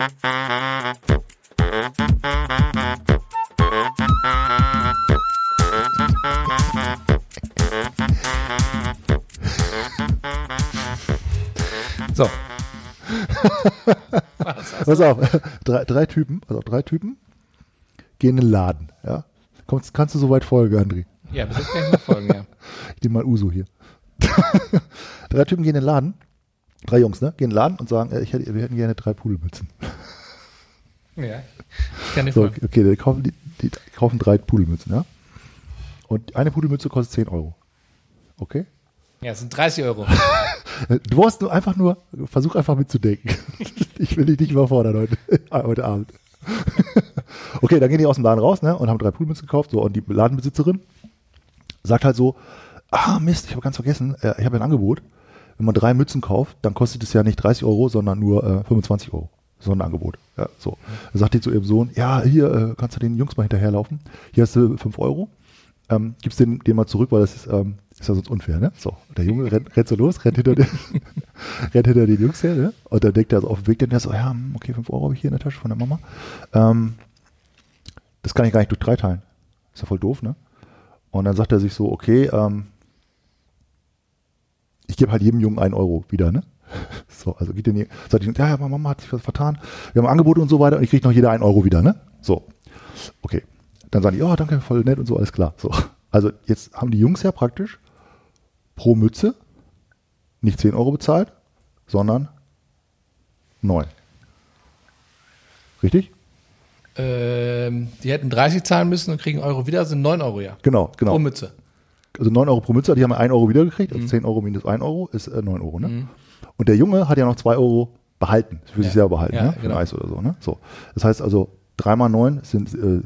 So. Pass auf, drei, drei Typen, also drei Typen gehen in den Laden, ja. Kommst, kannst du soweit folgen, André? Ja, bis jetzt kann ich noch folgen, ja. Ich nehme mal Uso hier. drei Typen gehen in den Laden, drei Jungs, ne? Gehen in den Laden und sagen, äh, ich hätte, wir hätten gerne drei Pudelmützen. Ja. Ich kann So, okay, die kaufen, die, die kaufen drei Pudelmützen, ja. Und eine Pudelmütze kostet 10 Euro. Okay? Ja, es sind 30 Euro. Du brauchst nur einfach nur, versuch einfach mitzudenken. Ich will dich nicht überfordern heute, heute Abend. Okay, dann gehen die aus dem Laden raus ne, und haben drei Pudelmützen gekauft. So, und die Ladenbesitzerin sagt halt so, ah Mist, ich habe ganz vergessen, äh, ich habe ein Angebot. Wenn man drei Mützen kauft, dann kostet es ja nicht 30 Euro, sondern nur äh, 25 Euro. Sonderangebot. Ja, so. Dann sagt die zu ihrem Sohn, ja, hier äh, kannst du den Jungs mal hinterherlaufen. Hier hast du 5 Euro. Ähm, gibst den, den mal zurück, weil das ist, ähm, ist ja sonst unfair, ne? So. Der Junge rennt, rennt so los, rennt hinter den, rennt hinter den Jungs her, ne? Und dann denkt er so auf dem Weg, dann der so, ja, hm, okay, 5 Euro habe ich hier in der Tasche von der Mama. Ähm, das kann ich gar nicht durch drei teilen. Ist ja voll doof, ne? Und dann sagt er sich so, okay, ähm, ich gebe halt jedem Jungen einen Euro wieder, ne? So, also geht den, sagt die, ja, ja, Mama hat sich was vertan, wir haben Angebote und so weiter und ich kriege noch jeder einen Euro wieder, ne? So, okay. Dann sagen die, oh, danke, voll nett und so, alles klar. So, also jetzt haben die Jungs ja praktisch pro Mütze nicht 10 Euro bezahlt, sondern 9. Richtig? Ähm, die hätten 30 zahlen müssen und kriegen Euro wieder, sind 9 Euro, ja. Genau, genau. Pro Mütze. Also 9 Euro pro Mütze, die haben 1 Euro wiedergekriegt, also 10 Euro minus 1 Euro ist äh, 9 Euro. Ne? Und der Junge hat ja noch 2 Euro behalten, für sich Ja. selber behalten, Ja, ne? für genau. ein Eis oder so. Ne? so. Das heißt also, 3 mal 9 sind äh,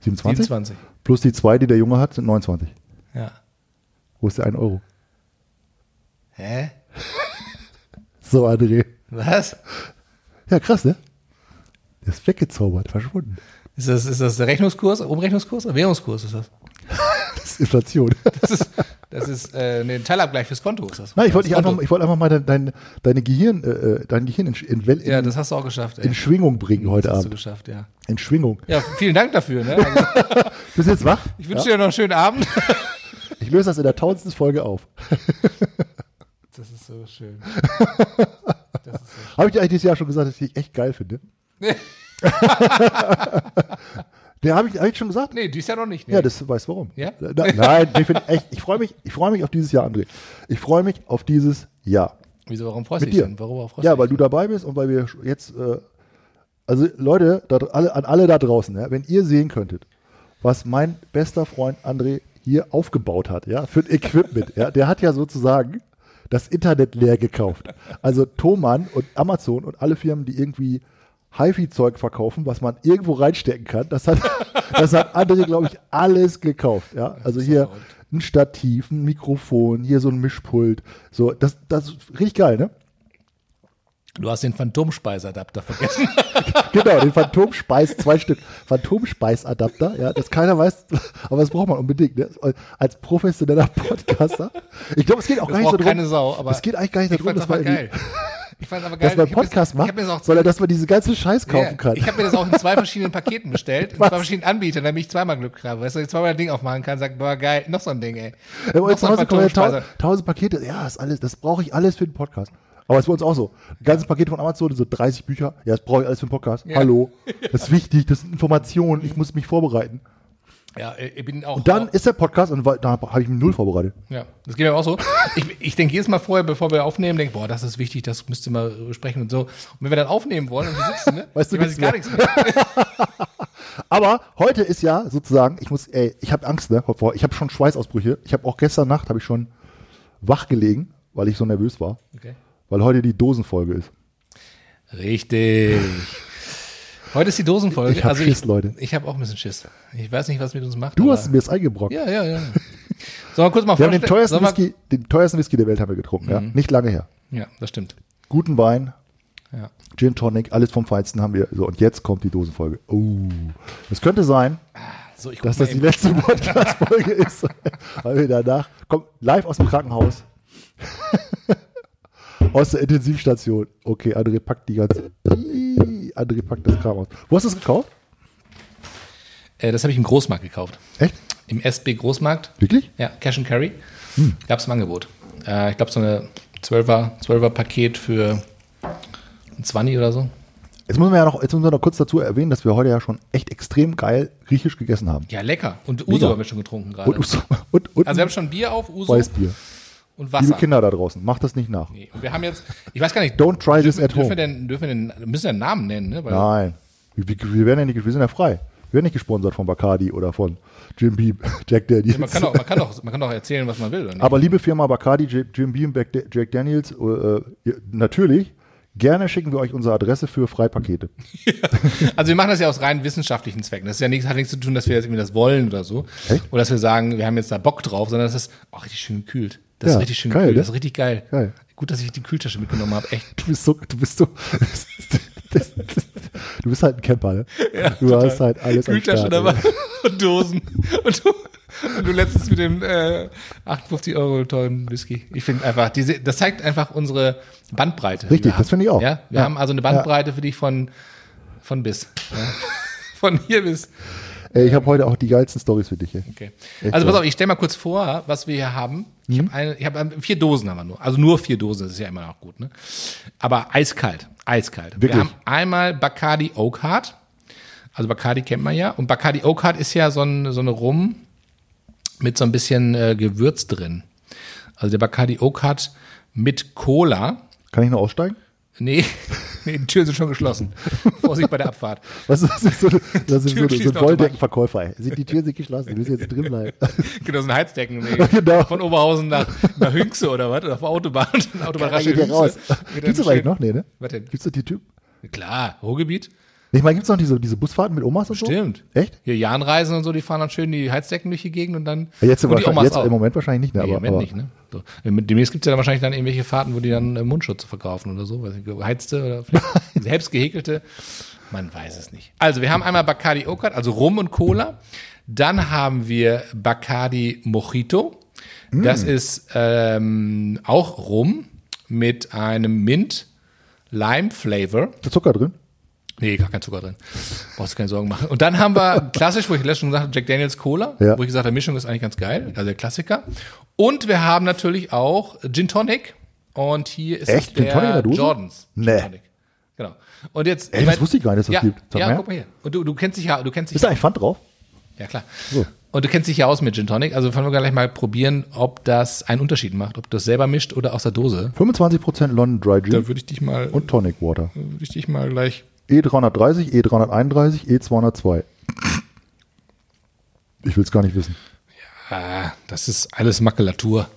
27, 27. plus die 2, die der Junge hat, sind 29. Ja. Wo ist der 1 Euro? Hä? So, André. Was? Ja, krass, ne? Der ist weggezaubert, verschwunden. Ist das, ist das der Rechnungskurs, Umrechnungskurs oder Währungskurs ist das? Das ist Inflation. Das ist, das ist äh, nee, ein Teilabgleich fürs Konto ist das. Nein, ich wollte einfach, ich wollte einfach mal dein, dein, deine Gehirn, äh, äh, dein Gehirn in, in, in, Ja, das hast du auch geschafft, ey. in Schwingung bringen heute das hast du Abend. geschafft, ja. In Schwingung. Ja, vielen Dank dafür, ne? Also, Bist du jetzt wach? ich wünsche dir noch einen schönen Abend. Ich löse das in der tausendsten Folge auf. Das ist so schön. So Habe ich dir eigentlich dieses Jahr schon gesagt, dass ich dich echt geil finde? Der habe ich eigentlich schon gesagt? Nee, dies Jahr noch nicht. Nee. Ja, das weiß warum. Ja? Na, nein, ich echt, ich freue mich, ich freue mich auf dieses Jahr, André. Ich freue mich auf dieses Jahr. Wieso, warum freust du dich denn? Warum freust Ja, weil du dabei bist und weil wir jetzt, äh, also Leute, da, alle, an alle da draußen, ja, wenn ihr sehen könntet, was mein bester Freund André hier aufgebaut hat, ja, für ein Equipment, ja, der hat ja sozusagen das Internet leer gekauft. Also Thomann und Amazon und alle Firmen, die irgendwie HiFi-Zeug verkaufen, was man irgendwo reinstecken kann, das hat, das hat André, glaube ich, alles gekauft, ja. Also hier ein Stativ, ein Mikrofon, hier so ein Mischpult, so, das, das ist richtig geil, ne? Du hast den Phantomspeisadapter vergessen. Genau, den Phantomspeis, zwei Stück Phantomspeisadapter, ja, das keiner weiß, aber das braucht man unbedingt, ne? Als professioneller Podcaster. Ich glaube, es geht auch Das gar nicht so darum. keine Sau, aber es geht eigentlich gar nicht ich darum, dass man, geil. Ich fand's aber geil. dass man Podcast das- macht, auch sondern dass man diese ganze Scheiß kaufen Ja, kann. Ich habe mir das auch in zwei verschiedenen Paketen bestellt, in zwei verschiedenen Anbietern, damit ich zweimal Glück habe. Weißt du, ich zweimal ein Ding aufmachen kann, sagt, boah, geil, noch so ein Ding, ey. Ja, Noch so zu Hause kommen ja Phantomspeiser. tausend, tausend Pakete, ja, ist alles, das brauche ich alles für den Podcast. Aber es ist bei uns auch so. Ein ganzes Paket von Amazon, so 30 Bücher, ja, das brauche ich alles für den Podcast. Ja. Hallo. Das ist wichtig, das sind Informationen, ich muss mich vorbereiten. Ja, ich bin auch. Und dann auch, ist der Podcast und da habe ich null vorbereitet. ja, das geht mir auch so. Ich, ich denke jedes Mal vorher, bevor wir aufnehmen, denke, boah, das ist wichtig, das müsste mal besprechen und so. Und wenn wir dann aufnehmen wollen und wir sitzen, ne, Weißt du ich weiß nichts gar nichts mehr. Aber heute ist ja sozusagen, ich muss, ey, ich habe Angst, ne? Ich habe schon Schweißausbrüche. Ich habe auch gestern Nacht habe ich schon wach gelegen, weil ich so nervös war, Okay. weil heute die Dosenfolge ist. Richtig. Heute ist die Dosenfolge. Ich hab also Schiss, ich, Leute. Ich habe auch ein bisschen Schiss. Ich weiß nicht, was mit uns macht. Du hast mir das eingebrockt. Ja, ja, ja. Sollen wir kurz mal Wir haben den teuersten wir- Whisky, den teuersten Whisky der Welt haben wir getrunken, ja. Nicht lange her. Ja, das stimmt. Guten Wein, Ja. Gin Tonic, alles vom Feinsten haben wir. So, und jetzt kommt die Dosenfolge. Oh. Es könnte sein, So, ich guck dass das die letzte Podcast-Folge ist. Weil wir danach, kommt live aus dem Krankenhaus. aus der Intensivstation. Okay, André packt die ganze. André packt das Kram aus. Wo hast du es gekauft? Äh, das habe ich im Großmarkt gekauft. Echt? Im SB Großmarkt. Wirklich? Ja, Cash and Carry. Hm. Gab es im Angebot. Äh, ich glaube, so eine 12er, 12er Paket für ein 20 oder so. Jetzt müssen wir ja noch, jetzt müssen wir noch kurz dazu erwähnen, dass wir heute ja schon echt extrem geil griechisch gegessen haben. Ja, lecker. Und Mega. Uso haben wir schon getrunken gerade. Und, und, und Also wir haben schon Bier auf, Uso Weißbier. Und Liebe Wasser. Kinder da draußen, macht das nicht nach. Nee. Und wir haben jetzt, ich weiß gar nicht, Don't try this at dürfen home. wir denn, dürfen wir denn, müssen wir den Namen nennen, ne? Weil, Nein. Wir, wir, werden ja nicht, wir sind ja frei. Wir werden nicht gesponsert von Bacardi oder von Jim Beam, Jack Daniels. Man kann, auch, man, kann auch, man kann auch erzählen, was man will. Aber liebe Firma Bacardi, Jim Beam, Jack Jack Daniels, äh, natürlich, gerne schicken wir euch unsere Adresse für Freipakete. Also wir machen das ja aus rein wissenschaftlichen Zwecken. Das ist ja nichts, hat nichts zu tun, dass wir jetzt irgendwie das wollen oder so. Echt? Oder dass wir sagen, wir haben jetzt da Bock drauf, sondern das ist auch richtig schön gekühlt. Das Ja, ist richtig schön geil, gekühlt. ne? Das ist richtig geil. Geil. Gut, dass ich die Kühltasche mitgenommen habe. Echt. Du bist so, du bist so, das, das, du bist halt ein Camper, ne? du hast halt alles am Kühltasche dabei und Dosen. Und du, und du letztens mit dem äh, 58 Euro teuren Whisky. Ich finde einfach, diese, das zeigt einfach unsere Bandbreite. Richtig, das finde ich auch. Ja, wir Ja. haben also eine Bandbreite für dich von, von bis. Ja. Von hier bis. Ey, ich habe heute auch die geilsten Stories für dich. Ey. Okay. Echt also pass auf, ich stell mal kurz vor, was wir hier haben. Ich Mhm. habe ich habe vier Dosen haben wir nur. Also nur vier Dosen, das ist ja immer noch gut, ne? Aber eiskalt, eiskalt. Wirklich? Wir haben einmal Bacardi Oak Heart. Also Bacardi kennt man ja. Und Bacardi Oak Heart ist ja so, ein, so eine Rum mit so ein bisschen äh, Gewürz drin. Also der Bacardi Oak Heart mit Cola. Kann ich noch aussteigen? Nee, nee, die Türen sind schon geschlossen. Vorsicht bei der Abfahrt. Was ist das? Ist so, das ist so, Tür so ein. Ey. Sind die Türen sind geschlossen, die müssen jetzt drin bleiben. Genau, so ein Heizdecken. Nee. Genau. Von Oberhausen nach, nach Hünxe oder was? Oder auf der Autobahn. Autobahn Da geht der raus. Gibt's das eigentlich noch? Nee, ne? Was denn? Gibt's das die Typen? Klar, Ruhrgebiet. Ich meine, gibt's noch diese, diese Busfahrten mit Omas und Stimmt. so? Echt? Hier Jahnreisen und so, die fahren dann schön die Heizdecken durch die Gegend und dann. Jetzt, und jetzt auch. im Moment wahrscheinlich nicht, ne? Nee, aber, im Moment aber nicht, ne? So. Demnächst gibt's ja dann wahrscheinlich dann irgendwelche Fahrten, wo die dann äh, Mundschutze verkaufen oder so. Weiß nicht, geheizte oder vielleicht selbst gehäkelte. Man weiß es nicht. Also, wir haben einmal Bacardi Okat, also Rum und Cola. Dann haben wir Bacardi Mojito. Das Mm. ist ähm, auch Rum mit einem Mint-Lime-Flavor. ist da Zucker drin? Nee, gar kein Zucker drin. Brauchst du keine Sorgen machen. Und dann haben wir klassisch, wo ich letztens schon gesagt habe, Jack Daniels Cola, Ja. wo ich gesagt habe, Mischung ist eigentlich ganz geil, also der Klassiker. Und wir haben natürlich auch Gin Tonic. Und hier ist Echt? Gin der Tonic in der Dose? Jordans. Nee. Tonic. Genau. Und jetzt. Ey, das wusste ich gar nicht, dass das ja, gibt. Sag Ja, mal guck mal hier. Und du, du kennst dich ja, du kennst dich Ist da eigentlich Pfand drauf? ja klar. So. Und du kennst dich ja aus mit Gin Tonic, also wollen wir gleich mal probieren, ob das einen Unterschied macht, ob du das selber mischt oder aus der Dose. 25% London Dry Gin Da würde ich dich mal, und Tonic Water. würde ich dich mal gleich. E330, E331, E202. Ich will es gar nicht wissen. Ah, das ist alles Makulatur.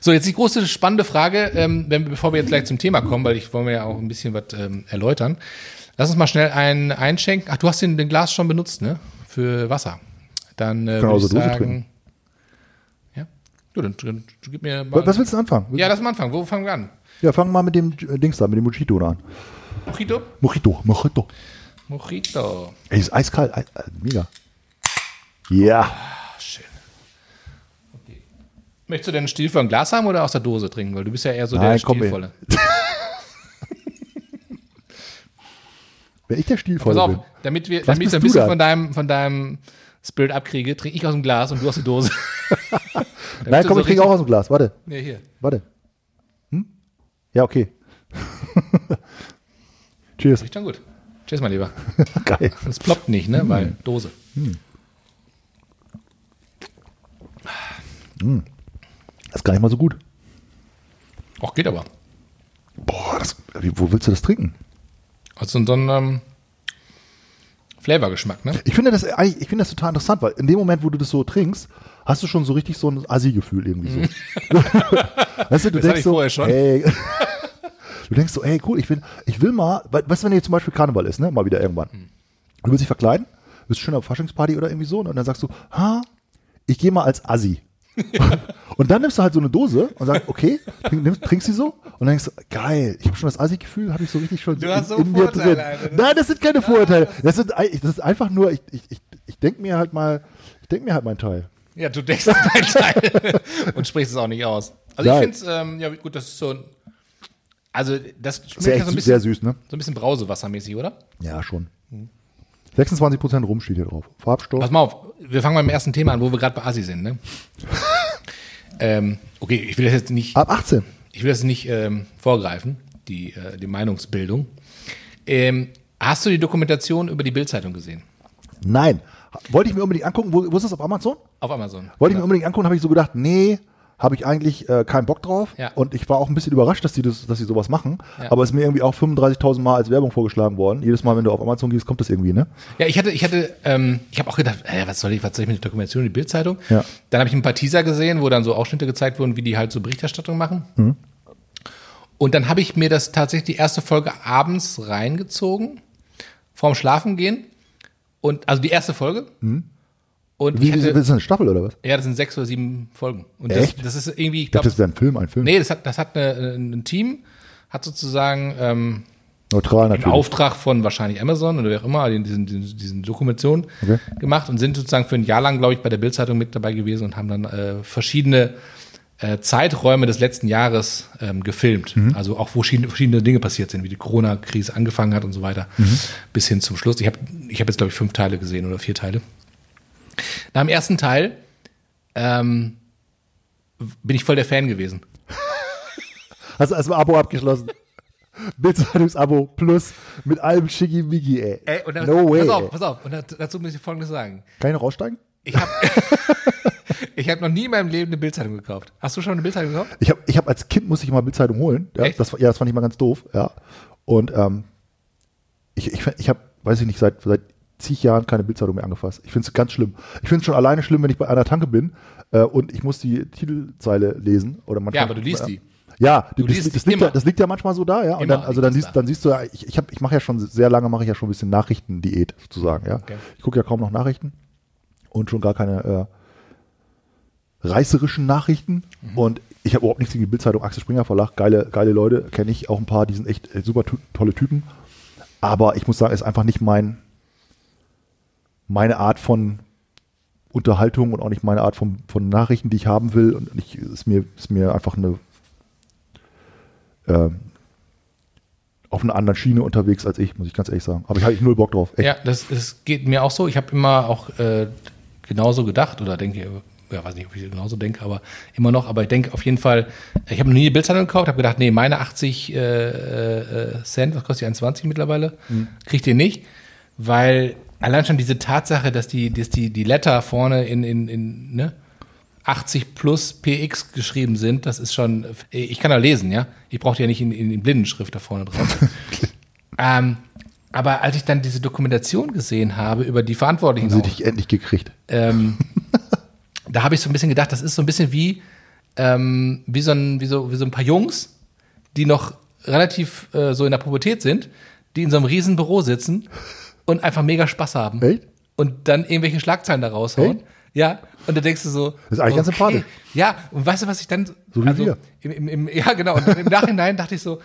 So, jetzt die große spannende Frage, ähm, wenn, bevor wir jetzt gleich zum Thema kommen, weil ich wollen wir ja auch ein bisschen was ähm, erläutern. Lass uns mal schnell einen einschenken. Ach, du hast den, den Glas schon benutzt, ne? Für Wasser. Dann äh, Kann würde ich Dose sagen. trinken. Ja. Du, dann, dann gib mir mal. Was, willst du anfangen? ja, lass mal anfangen. Wo fangen wir an? Ja, fangen wir mal mit dem Dings da, mit dem Mojito da an. Mojito? Mojito, Mojito. Mojito. Ey, ist eiskalt, ei- äh, mega. Ja, Ah, schön. Okay. Möchtest du denn einen stilvollen Glas haben oder aus der Dose trinken? Weil du bist ja eher so Nein, der stilvolle. wenn ich der Pass Stilvolle bin. auf, damit, wir, damit ich ein bisschen von deinem, von deinem Spirit abkriege, trinke ich aus dem Glas und du aus der Dose. Nein, komm, so ich trinke auch aus dem Glas. Warte, Nee, hier. warte. Hm? Ja, okay. Cheers. Riecht schon gut. Tschüss, mein Lieber. Geil. Das ploppt nicht, ne? Weil Dose. Das ist gar nicht mal so gut. Auch geht aber. Boah, das, wo willst du das trinken? Also so ein ähm, Flavorgeschmack, ne? Ich finde das ich finde das total interessant, weil in dem Moment, wo du das so trinkst, hast du schon so richtig so ein Assi-Gefühl irgendwie so. weißt du, du Das denkst ich so, vorher schon. ey, du denkst so, ey, cool, ich will, ich will mal, we- weißt du, wenn jetzt zum Beispiel Karneval ist, ne, mal wieder irgendwann. Du willst dich verkleiden, bist schön auf Faschingsparty oder irgendwie so, und dann sagst du, ha, ich gehe mal als Assi. und dann nimmst du halt so eine Dose und sagst, okay, trink, nimmst, trinkst sie so und dann denkst du, geil, ich habe schon das Assi-Gefühl, habe ich so richtig schon Du hast so in, in mir drin. Alter. Das- Nein, das sind keine Vorurteile. Das, sind, das ist einfach nur, ich, ich, ich, ich denke mir halt mal, ich denke mir halt meinen Teil. Ja, du denkst deinen Teil und sprichst es auch nicht aus. Also Nein. ich finde es, ähm, ja gut, das ist so ein Also das schmeckt Sehr, ja so ein bisschen, sehr süß, ne? so ein bisschen Brausewassermäßig, oder? Ja, schon. 26% Rum steht hier drauf. Farbstoff. Pass mal auf, wir fangen mal mit dem ersten Thema an, wo wir gerade bei Asi sind, ne? ähm, okay, ich will das jetzt nicht, Ab 18. ich will das nicht ähm, vorgreifen, die, äh, die Meinungsbildung. Ähm, hast du die Dokumentation über die Bildzeitung gesehen? Nein. Wollte ich mir unbedingt angucken. Wo, wo ist das auf Amazon? Auf Amazon. Wollte ich mir unbedingt angucken, habe ich so gedacht, nee, habe ich eigentlich äh, keinen Bock drauf. Ja. Und ich war auch ein bisschen überrascht, dass die, das, dass die sowas machen. Ja. Aber es ist mir irgendwie auch 35.000 Mal als Werbung vorgeschlagen worden. Jedes Mal, wenn du auf Amazon gehst, kommt das irgendwie, ne? Ja, ich hatte, ich hatte, ähm, ich habe auch gedacht, äh, was soll ich, was soll ich mit der Dokumentation, die Bildzeitung? Ja. Dann habe ich ein paar Teaser gesehen, wo dann so Ausschnitte gezeigt wurden, wie die halt so Berichterstattung machen. Mhm. Und dann habe ich mir das tatsächlich die erste Folge abends reingezogen, vorm Schlafengehen. Und also die erste Folge. Mhm. Wie, ich wie, hatte, ist das eine Staffel oder was? ja, das sind sechs oder sieben Folgen. Und Echt? Das, das ist irgendwie, ich glaube, das wäre ein Film, ein Film. nee, das hat, das hat eine, ein Team, hat sozusagen ähm, Neutral im natürlich. Auftrag von wahrscheinlich Amazon oder wer auch immer, diesen, diesen, diesen Dokumentation Okay. gemacht und sind sozusagen für ein Jahr lang, glaube ich, bei der Bildzeitung mit dabei gewesen und haben dann äh, verschiedene äh, Zeiträume des letzten Jahres ähm, gefilmt. Also auch, wo verschiedene, verschiedene Dinge passiert sind, wie die Corona-Krise angefangen hat und so weiter, bis hin zum Schluss. Ich habe ich hab jetzt, glaube ich, fünf Teile gesehen oder vier Teile. Nach dem ersten Teil ähm, bin ich voll der Fan gewesen. Hast du erstmal Abo abgeschlossen? Bildzeitungsabo plus mit allem Schickimicki, ey. Ey, und dann, no way. pass auf, pass auf. Und dazu muss ich Folgendes sagen. Kann ich noch aussteigen? Ich habe ich hab noch nie in meinem Leben eine Bildzeitung gekauft. Hast du schon eine Bildzeitung gekauft? Ich habe ich hab als Kind musste ich mal Bildzeitung holen. Ja, Echt? das, ja, das fand ich mal ganz doof. Ja. Und ähm, ich, ich, ich habe, weiß ich nicht, seit, seit zig Jahren keine Bildzeitung mehr angefasst. Ich finde es ganz schlimm. Ich finde es schon alleine schlimm, wenn ich bei einer Tanke bin äh, und ich muss die Titelzeile lesen. Oder manchmal, Ja, aber du liest die. Ja, Du das, liest das, liegt ja, das liegt ja manchmal so da, ja. Und Immer dann, also dann siehst, da. dann siehst du, ja, ich, ich, hab, ich mache ja schon sehr lange, mache ich ja schon ein bisschen Nachrichtendiät sozusagen, ja. Okay. Ich gucke ja kaum noch Nachrichten und schon gar keine äh, reißerischen Nachrichten. Mhm. Und ich habe überhaupt nichts gegen die Bildzeitung, Axel Springer Verlag, geile, geile Leute, kenne ich auch ein paar, die sind echt äh, super tolle Typen. Aber ich muss sagen, ist einfach nicht mein meine Art von Unterhaltung und auch nicht meine Art von, von Nachrichten, die ich haben will. Und ich, ist mir ist mir einfach eine ähm, auf einer anderen Schiene unterwegs als ich, muss ich ganz ehrlich sagen. Aber ich habe null Bock drauf. Echt. Ja, das, das geht mir auch so. Ich habe immer auch äh, genauso gedacht oder denke, ja, weiß nicht, ob ich genauso denke, aber immer noch. Aber ich denke auf jeden Fall, ich habe noch nie eine Bildzeitung gekauft, habe gedacht, nee, meine 80 äh, äh, Cent, was kostet die 21 mittlerweile, kriegt ihr nicht, weil allein schon diese Tatsache, dass die, dass die, die Letter vorne in, in, in ne, 80 plus PX geschrieben sind, das ist schon, ich kann da lesen, ja. Ich brauche die ja nicht in, in, in Blindenschrift da vorne drauf. ähm, aber als ich dann diese Dokumentation gesehen habe über die Verantwortlichen, Haben sie dich endlich gekriegt. ähm, da habe ich so ein bisschen gedacht, das ist so ein bisschen wie, ähm, wie, so ein, wie, so, wie so ein paar Jungs, die noch relativ äh, so in der Pubertät sind, die in so einem riesen Büro sitzen und einfach mega Spaß haben. Echt? Und dann irgendwelche Schlagzeilen da raushauen. Echt? Ja, und da denkst du so. Das ist eigentlich ganz sympathisch. Ja, und weißt du, was ich dann. So wie also, wir. Im, im, im, ja, genau. Und im Nachhinein dachte ich so,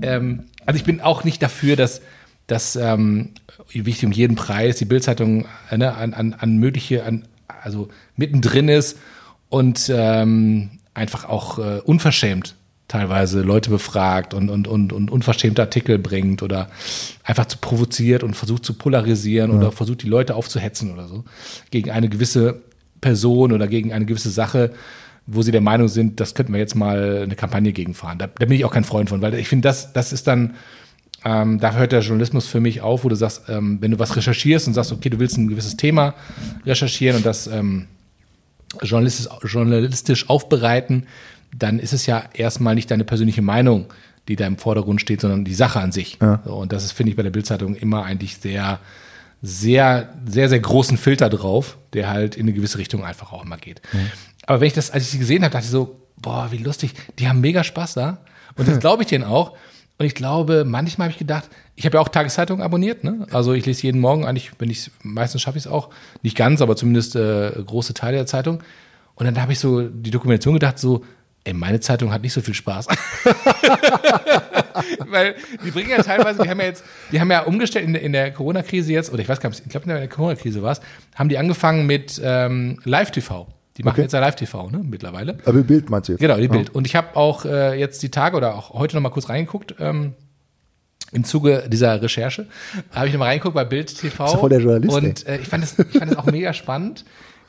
ähm, also ich bin auch nicht dafür, dass, dass ähm, wichtig um jeden Preis die Bildzeitung äh, ne, an, an, an mögliche, an, also mittendrin ist und ähm, einfach auch äh, unverschämt teilweise Leute befragt und, und, und, und unverschämte Artikel bringt oder einfach zu provoziert und versucht zu polarisieren oder versucht die Leute aufzuhetzen oder so gegen eine gewisse Person oder gegen eine gewisse Sache, wo sie der Meinung sind, das könnten wir jetzt mal eine Kampagne gegenfahren. Da, da bin ich auch kein Freund von, weil ich finde, das, das ist dann, ähm, da hört der Journalismus für mich auf, wo du sagst, ähm, wenn du was recherchierst und sagst, okay, du willst ein gewisses Thema recherchieren und das ähm, journalistisch, journalistisch aufbereiten, dann ist es ja erstmal nicht deine persönliche Meinung, die da im Vordergrund steht, sondern die Sache an sich. So, und das ist, finde ich, bei der Bildzeitung immer eigentlich sehr, sehr, sehr, sehr großen Filter drauf, der halt in eine gewisse Richtung einfach auch immer geht. Aber wenn ich das, als ich sie gesehen habe, dachte ich so, boah, wie lustig, die haben mega Spaß da. Und das glaube ich denen auch. Und ich glaube, manchmal habe ich gedacht, ich habe ja auch Tageszeitungen abonniert, ne? Also ich lese jeden Morgen eigentlich, wenn ich meistens schaffe ich es auch, nicht ganz, aber zumindest äh, große Teile der Zeitung. Und dann habe ich so die Dokumentation gedacht, so, ey, meine Zeitung hat nicht so viel Spaß. Weil die bringen ja teilweise, die haben ja jetzt, die haben ja umgestellt in, der- in der Corona-Krise jetzt, oder ich weiß gar nicht, ich glaube in der Corona-Krise war es, haben die angefangen mit ähm, Live-TV. Die machen Okay. jetzt ja Live-TV, ne, mittlerweile. Aber Bild meinst du jetzt? Genau, die Bild. Und ich habe auch äh, jetzt die Tage oder auch heute noch mal kurz reingeguckt. Ähm, im Zuge dieser Recherche habe ich noch mal reingeguckt bei Bild TV. Bist du voll der Journalist, Und äh, ich fand es ich fand es auch mega spannend,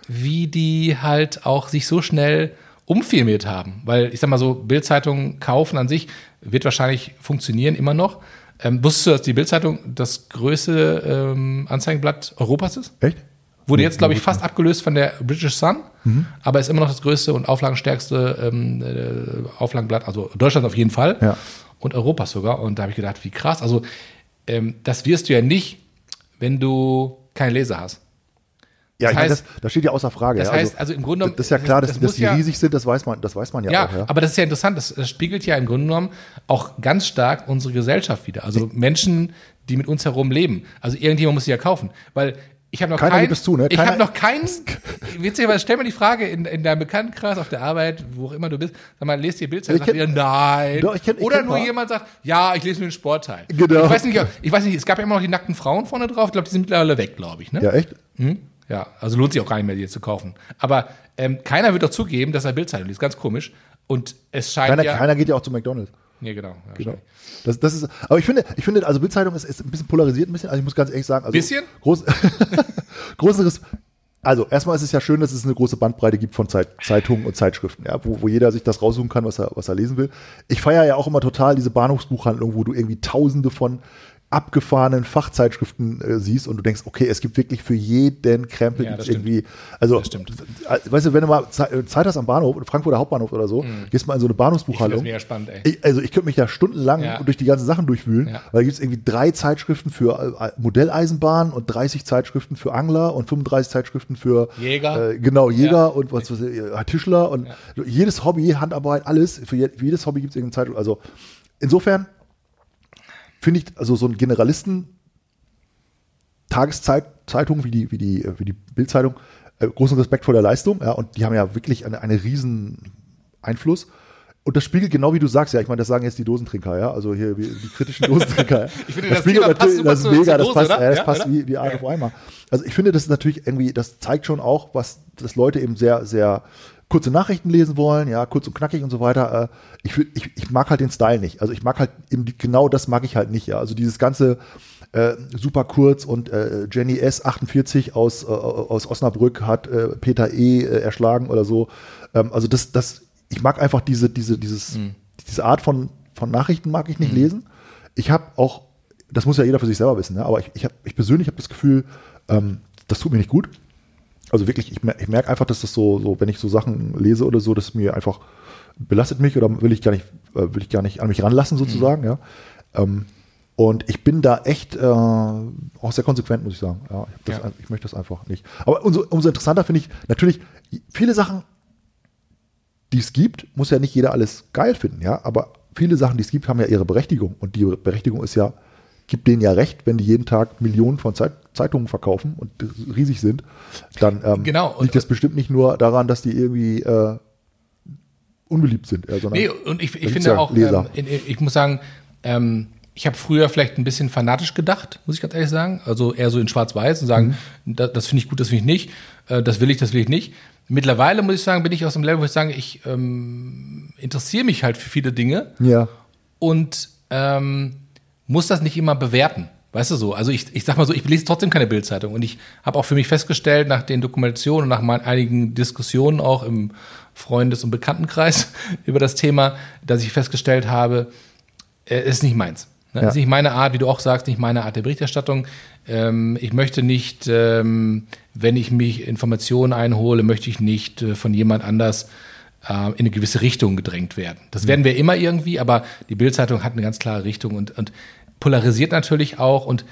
wie die halt auch sich so schnell umfirmiert haben. Weil ich sag mal so, Bildzeitung kaufen an sich wird wahrscheinlich funktionieren immer noch. Ähm, wusstest du, dass die Bildzeitung das größte ähm, Anzeigenblatt Europas ist? Echt? Wurde jetzt, glaube ich, fast abgelöst von der British Sun, aber ist immer noch das größte und auflagenstärkste ähm, äh, Auflagenblatt, also Deutschland auf jeden Fall Ja. und Europas sogar. Und da habe ich gedacht, wie krass. Also ähm, das wirst du ja nicht, wenn du keine Leser hast. Ja, Das ich meine, das, heißt- das steht ja außer Frage. Das ja. heißt, also im Grunde genommen- Das ist ja klar, dass, das dass die ja- riesig sind, das weiß man, das weiß man ja, Ja, auch. Ja. aber das ist ja interessant. Das, das spiegelt ja im Grunde genommen auch ganz stark unsere Gesellschaft wieder. Also Menschen, die mit uns herum leben. Also irgendjemand muss sie ja kaufen. Weil ich habe noch Keiner keinen. gibt es zu, ne? Ich Keiner- habe noch keinen. Witzigerweise, stell mir die Frage in, in deinem Bekanntenkreis, auf der Arbeit, wo auch immer du bist, sag mal, lest dir Bildzeitung, Ich sagt ihr nein. Doch, ich kenn- ich Oder nur mal. jemand sagt, ja, ich lese mir den Sportteil. Genau. Ich weiß nicht, ich weiß nicht, es gab ja immer noch die nackten Frauen vorne drauf. Ich glaube, die sind mittlerweile weg, glaube ich. Ne? ja, echt? Hm? Ja, also lohnt sich auch gar nicht mehr, die jetzt zu kaufen. Aber ähm, keiner wird doch zugeben, dass er Bildzeitung liest. Ganz komisch. Und es scheint Keiner, ja. keiner geht ja auch zu McDonalds. Nee, genau. Ja, Genau. Das, das ist, aber ich finde, ich finde, also Bildzeitung ist, ist ein bisschen polarisiert, ein bisschen. Also ich muss ganz ehrlich sagen, also Bisschen? Groß, größeres. Also erstmal ist es ja schön, dass es eine große Bandbreite gibt von Zeit, Zeitungen und Zeitschriften, ja, wo, wo jeder sich das raussuchen kann, was er, was er lesen will. Ich feiere ja auch immer total diese Bahnhofsbuchhandlung, wo du irgendwie Tausende von abgefahrenen Fachzeitschriften äh, siehst und du denkst, okay, es gibt wirklich für jeden Krempel Ja, irgendwie, also äh, weißt du, wenn du mal Ze- Zeit hast am Bahnhof, Frankfurter Hauptbahnhof oder so, gehst mal in so eine Mhm. Ich finde das mega spannend, ey. Ich, also ich könnte mich da stundenlang Ja. durch die ganzen Sachen durchwühlen, Ja. weil da gibt es irgendwie drei Zeitschriften für äh, Modelleisenbahn und 30 Zeitschriften für Angler und 35 Zeitschriften für Jäger. Äh, genau, Jäger und was ich, äh, Tischler und jedes Hobby, Handarbeit, alles, für, je, für jedes Hobby gibt es irgendeine Zeitschrift. Also insofern finde ich, also so ein Generalisten Tageszeitung wie die, wie die, äh, wie die Bildzeitung, äh, großen Respekt vor der Leistung, ja, und die haben ja wirklich eine, eine riesen Einfluss. Und das spiegelt genau wie du sagst, ja, ich meine, das sagen jetzt die Dosentrinker, ja, also hier die kritischen Dosentrinker. ja. Ich finde, das Thema passt super das ist mega, das Dose, passt, ja, das Ja, passt oder? wie, wie Arsch auf Eimer. Also ich finde, das ist natürlich irgendwie, das zeigt schon auch, was, dass Leute eben sehr, sehr kurze Nachrichten lesen wollen, ja, kurz und knackig und so weiter. Äh, Ich, ich, ich mag halt den Style nicht. Also ich mag halt eben genau das mag ich halt nicht, ja. Also dieses ganze äh, super kurz und äh, Jenny S 48 aus, äh, aus Osnabrück hat äh, Peter E äh, erschlagen oder so. Ähm, also das, das, ich mag einfach diese, diese, dieses, diese Art von, von Nachrichten mag ich nicht lesen. Ich habe auch, das muss ja jeder für sich selber wissen, ne? aber ich, ich, hab, ich persönlich habe das Gefühl, ähm, das tut mir nicht gut. Also wirklich, ich, ich merke einfach, dass das so, so, wenn ich so Sachen lese oder so, das mir einfach belastet mich oder will ich gar nicht, äh, will ich gar nicht an mich ranlassen sozusagen, ja. Ähm, und ich bin da echt äh, auch sehr konsequent, muss ich sagen. Ja, ich, Ja. ein- ich möchte das einfach nicht. Aber umso, umso interessanter finde ich natürlich viele Sachen, die es gibt, muss ja nicht jeder alles geil finden, ja. Aber viele Sachen, die es gibt, haben ja ihre Berechtigung. Und die Berechtigung ist ja, gibt denen ja recht, wenn die jeden Tag Millionen von Zeit, Zeitungen verkaufen und riesig sind, dann ähm, Genau. Und- liegt das bestimmt nicht nur daran, dass die irgendwie äh, unbeliebt sind, sondern Nee, und ich, ich finde ja auch, ähm, ich muss sagen, ähm, ich habe früher vielleicht ein bisschen fanatisch gedacht, muss ich ganz ehrlich sagen. Also eher so in Schwarz-Weiß und sagen, Mhm. das, das finde ich gut, das finde ich nicht, äh, das will ich, das will ich nicht. Mittlerweile muss ich sagen, bin ich aus dem Level, wo ich sage, ich ähm, interessiere mich halt für viele Dinge ja, und ähm, muss das nicht immer bewerten. Weißt du so? Also ich, ich sag mal so, ich lese trotzdem keine Bildzeitung und ich habe auch für mich festgestellt, nach den Dokumentationen und nach meinen einigen Diskussionen auch im Freundes- und Bekanntenkreis über das Thema, dass ich festgestellt habe, äh, es ist nicht meins. Ne? Ja. Es ist nicht meine Art, wie du auch sagst, nicht meine Art der Berichterstattung. Ähm, ich möchte nicht, ähm, wenn ich mich Informationen einhole, möchte ich nicht äh, von jemand anders äh, in eine gewisse Richtung gedrängt werden. Das werden wir immer irgendwie, aber die Bildzeitung hat eine ganz klare Richtung und, und polarisiert natürlich auch und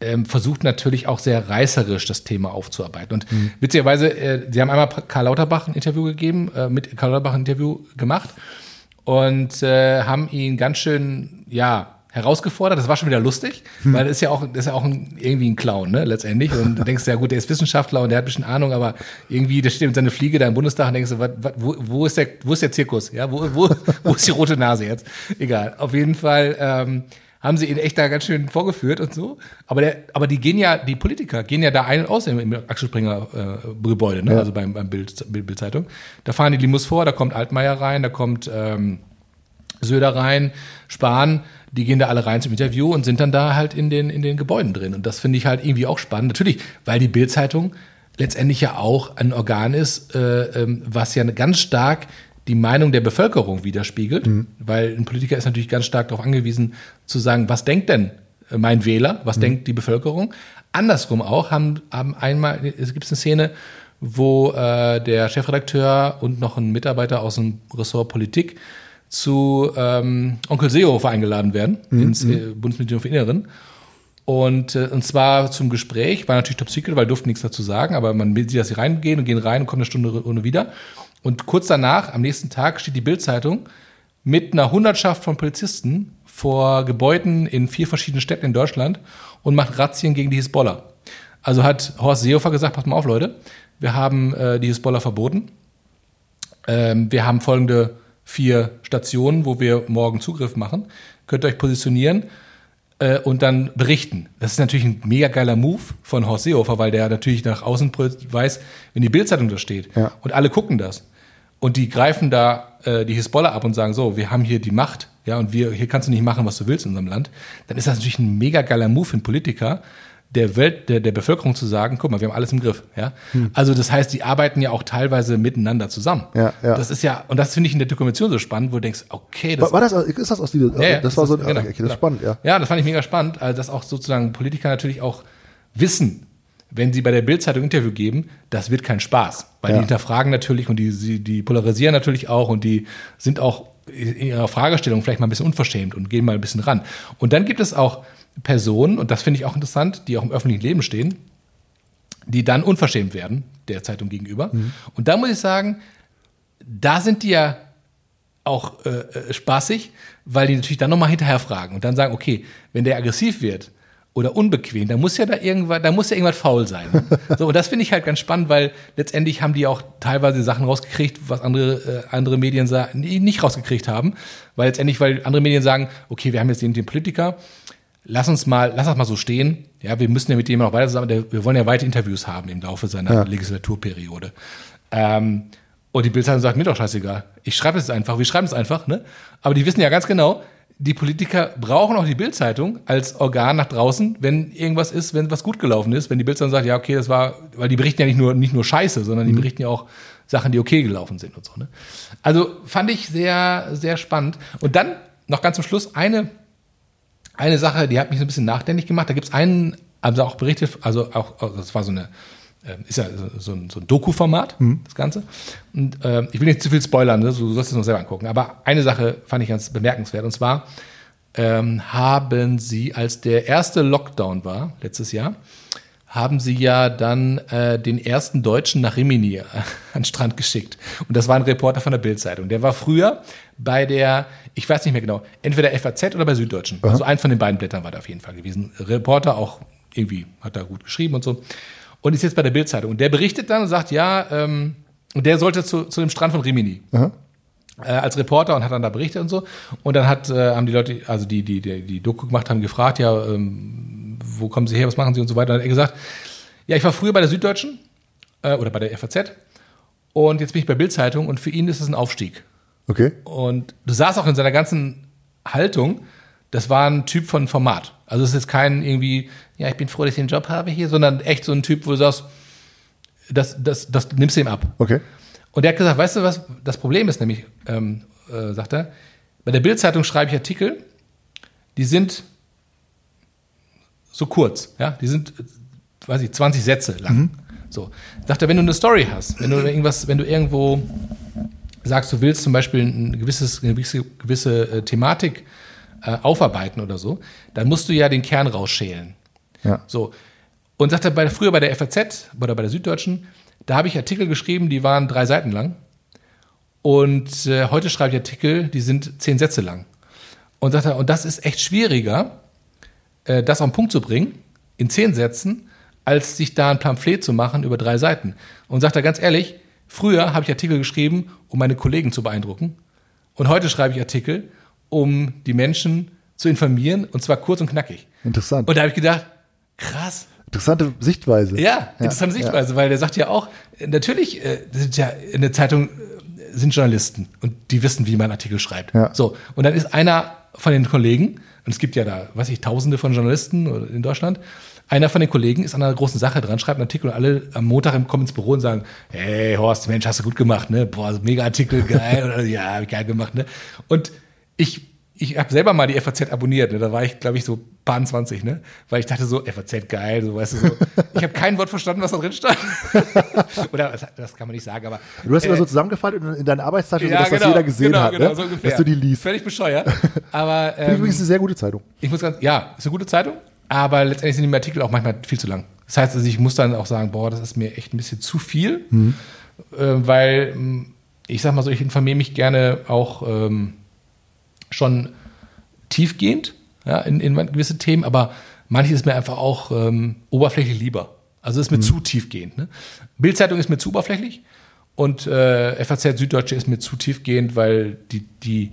ähm, versucht natürlich auch sehr reißerisch das Thema aufzuarbeiten. Und witzigerweise, äh, sie haben einmal Karl Lauterbach ein Interview gegeben, äh, mit Karl Lauterbach ein Interview gemacht und äh, haben ihn ganz schön, ja, herausgefordert. Das war schon wieder lustig, weil das ist ja auch, ist ja auch ein, irgendwie ein Clown, ne, letztendlich. Und du denkst, ja gut, der ist Wissenschaftler und der hat ein bisschen Ahnung, aber irgendwie, der steht mit seiner Fliege da im Bundestag und denkst du, wat, wat, wo, wo, ist der, wo ist der Zirkus? Ja, wo, wo, wo ist die rote Nase jetzt? Egal. Auf jeden Fall ähm, haben sie ihn echt da ganz schön vorgeführt und so. Aber, der, aber die gehen ja, die Politiker gehen ja da ein und aus im, im Axel Springer äh, Gebäude, ne? Ja. also beim, beim Bild, Bild, Bildzeitung. Da fahren die Limos vor, da kommt Altmaier rein, da kommt ähm, Söder rein, Spahn, die gehen da alle rein zum Interview und sind dann da halt in den, in den Gebäuden drin. Und das finde ich halt irgendwie auch spannend. Natürlich, weil die Bildzeitung letztendlich ja auch ein Organ ist, äh, ähm, was ja ganz stark die Meinung der Bevölkerung widerspiegelt, weil ein Politiker ist natürlich ganz stark darauf angewiesen zu sagen, was denkt denn äh, mein Wähler, was denkt die Bevölkerung. Andersrum auch haben, haben einmal, es gibt eine Szene, wo äh, der Chefredakteur und noch ein Mitarbeiter aus dem Ressort Politik zu ähm, Onkel Seehofer eingeladen werden ins äh, Bundesministerium für Inneren. Und, äh, und zwar zum Gespräch, war natürlich top secret, weil durften nichts dazu sagen, aber man sieht, dass sie reingehen und gehen rein und kommen eine Stunde ohne wieder. Und kurz danach, am nächsten Tag, steht die Bildzeitung mit einer Hundertschaft von Polizisten vor Gebäuden in vier verschiedenen Städten in Deutschland und macht Razzien gegen die Hisbollah. Also hat Horst Seehofer gesagt, pass mal auf, Leute, wir haben äh, die Hisbollah verboten. Ähm, wir haben folgende vier Stationen, wo wir morgen Zugriff machen. Könnt ihr euch positionieren äh, und dann berichten. Das ist natürlich ein mega geiler Move von Horst Seehofer, weil der natürlich nach außen weiß, wenn die Bildzeitung da steht Ja. und alle gucken das und die greifen da äh, die Hisbollah ab und sagen so, wir haben hier die Macht, ja, und wir hier kannst du nicht machen, was du willst in unserem Land, dann ist das natürlich ein mega geiler Move für einen Politiker, der Welt, der, der Bevölkerung zu sagen, guck mal, wir haben alles im Griff, ja. Also das heißt, die arbeiten ja auch teilweise miteinander zusammen. Hm. Ja, ja. Das ist ja, und das finde ich in der Dokumentation so spannend, wo du denkst, okay, das War, war das, ist das aus dieser, ja, ja, das war so, genau, okay, das genau. ist spannend, ja. Ja, das fand ich mega spannend, also dass auch sozusagen Politiker natürlich auch wissen, wenn sie bei der Bildzeitung Interview geben, das wird kein Spaß, weil Ja. die hinterfragen natürlich und die, die polarisieren natürlich auch und die sind auch in ihrer Fragestellung vielleicht mal ein bisschen unverschämt und gehen mal ein bisschen ran. Und dann gibt es auch Personen, und das finde ich auch interessant, die auch im öffentlichen Leben stehen, die dann unverschämt werden der Zeitung gegenüber. Und da muss ich sagen, da sind die ja auch äh, äh, spaßig, weil die natürlich dann nochmal hinterher fragen und dann sagen, okay, wenn der aggressiv wird oder unbequem, dann muss ja da irgendwas, da muss ja irgendwas faul sein. so, und das finde ich halt ganz spannend, weil letztendlich haben die auch teilweise Sachen rausgekriegt, was andere, äh, andere Medien nicht rausgekriegt haben. Weil letztendlich, weil andere Medien sagen, okay, wir haben jetzt den, den Politiker, lass uns mal, lass das mal so stehen. Ja, wir müssen ja mit dem noch weiter zusammen, der, wir wollen ja weitere Interviews haben im Laufe seiner Legislaturperiode. Ähm, und die Bildzeitung sagt, mir doch scheißegal. Ich schreibe es einfach, wir schreiben es einfach, ne? Aber die wissen ja ganz genau, die Politiker brauchen auch die Bildzeitung als Organ nach draußen, wenn irgendwas ist, wenn was gut gelaufen ist, wenn die Bildzeitung sagt, ja, okay, das war, weil die berichten ja nicht nur, nicht nur Scheiße, sondern die berichten ja auch Sachen, die okay gelaufen sind und so, ne? Also fand ich sehr, sehr spannend. Und dann noch ganz zum Schluss eine, eine Sache, die hat mich so ein bisschen nachdenklich gemacht. Da gibt es einen, also auch berichtet, also auch, also das war so eine, ist ja so- ein, so ein Doku-Format, das Ganze. Und äh, ich will nicht zu viel spoilern, ne? du sollst es noch selber angucken. Aber eine Sache fand ich ganz bemerkenswert. Und zwar ähm, haben sie, als der erste Lockdown war, letztes Jahr, haben sie ja dann äh, den ersten Deutschen nach Rimini äh, an den Strand geschickt. Und das war ein Reporter von der Bildzeitung. Der war früher bei der, ich weiß nicht mehr genau, entweder FAZ oder bei Süddeutschen. Also eins von den beiden Blättern war da auf jeden Fall gewesen. Reporter auch irgendwie, hat da gut geschrieben und so. Und ist jetzt bei der Bildzeitung. Und der berichtet dann und sagt, ja, ähm, und der sollte zu, zu dem Strand von Rimini äh, als Reporter und hat dann da berichtet und so. Und dann hat, äh, haben die Leute, also die, die, die, die Doku gemacht haben, gefragt, ja, ähm, wo kommen Sie her, was machen Sie und so weiter. Und dann hat er gesagt, ja, ich war früher bei der Süddeutschen äh, oder bei der FAZ und jetzt bin ich bei Bildzeitung und für ihn ist es ein Aufstieg. Okay. Und du sahst auch in seiner ganzen Haltung, das war ein Typ von Format. Also es ist jetzt kein irgendwie, ja, ich bin froh, dass ich den Job habe hier, sondern echt so ein Typ, wo du sagst, das, das, das nimmst du ihm ab. Okay. Und der hat gesagt, weißt du was, das Problem ist nämlich, ähm, äh, sagt er, bei der Bildzeitung schreibe ich Artikel, die sind so kurz, ja, die sind, äh, weiß ich, 20 Sätze lang. So. Sagt er, wenn du eine Story hast, wenn du irgendwas, wenn du irgendwo sagst, du willst zum Beispiel ein gewisses, eine gewisse, gewisse äh, Thematik äh, aufarbeiten oder so, dann musst du ja den Kern rausschälen. Ja. So. Und sagt er, bei, früher bei der FAZ oder bei der Süddeutschen, da habe ich Artikel geschrieben, die waren drei Seiten lang. Und äh, heute schreibe ich Artikel, die sind zehn Sätze lang. Und sagt er, und das ist echt schwieriger, äh, das auf den Punkt zu bringen, in zehn Sätzen, als sich da ein Pamphlet zu machen über drei Seiten. Und sagt er ganz ehrlich, früher habe ich Artikel geschrieben, um meine Kollegen zu beeindrucken. Und heute schreibe ich Artikel, um die Menschen zu informieren und zwar kurz und knackig. Interessant. Und da habe ich gedacht, krass. Interessante Sichtweise. Ja, interessante Sichtweise, weil der sagt ja auch, natürlich äh, sind ja in der Zeitung äh, sind Journalisten und die wissen, wie man Artikel schreibt. Ja. So, und dann ist einer von den Kollegen, und es gibt ja da, weiß ich, tausende von Journalisten in Deutschland, einer von den Kollegen ist an einer großen Sache dran, schreibt einen Artikel und alle am Montag kommen ins Büro und sagen, hey Horst, Mensch, hast du gut gemacht, ne? Boah, mega Artikel, geil. oder ja, geil gemacht, ne? Und ich ich habe selber mal die FAZ abonniert, ne? da war ich, glaube ich, so paar 20, ne? Weil ich dachte so, FAZ geil, so weißt du so. Ich habe kein Wort verstanden, was da drin stand. Oder das, das, kann man nicht sagen, aber. Du hast äh, immer so zusammengefaltet in, in deiner Arbeitstasche, ja, so, dass genau, das jeder gesehen genau, hat, genau, ne? so ungefähr. dass du die liest. Völlig bescheuert. Aber ähm, übrigens eine sehr gute Zeitung. Ich muss ganz, ja, ist eine gute Zeitung, aber letztendlich sind die Artikel auch manchmal viel zu lang. Das heißt, also ich muss dann auch sagen, boah, das ist mir echt ein bisschen zu viel, mhm. äh, weil hm, ich sag mal so, ich informiere mich gerne auch ähm, schon tiefgehend ja, in, in gewisse Themen, aber manches ist mir einfach auch ähm, oberflächlich lieber. Also ist mir mhm. zu tiefgehend. Ne? Bildzeitung ist mir zu oberflächlich und äh, FAZ Süddeutsche ist mir zu tiefgehend, weil die, die,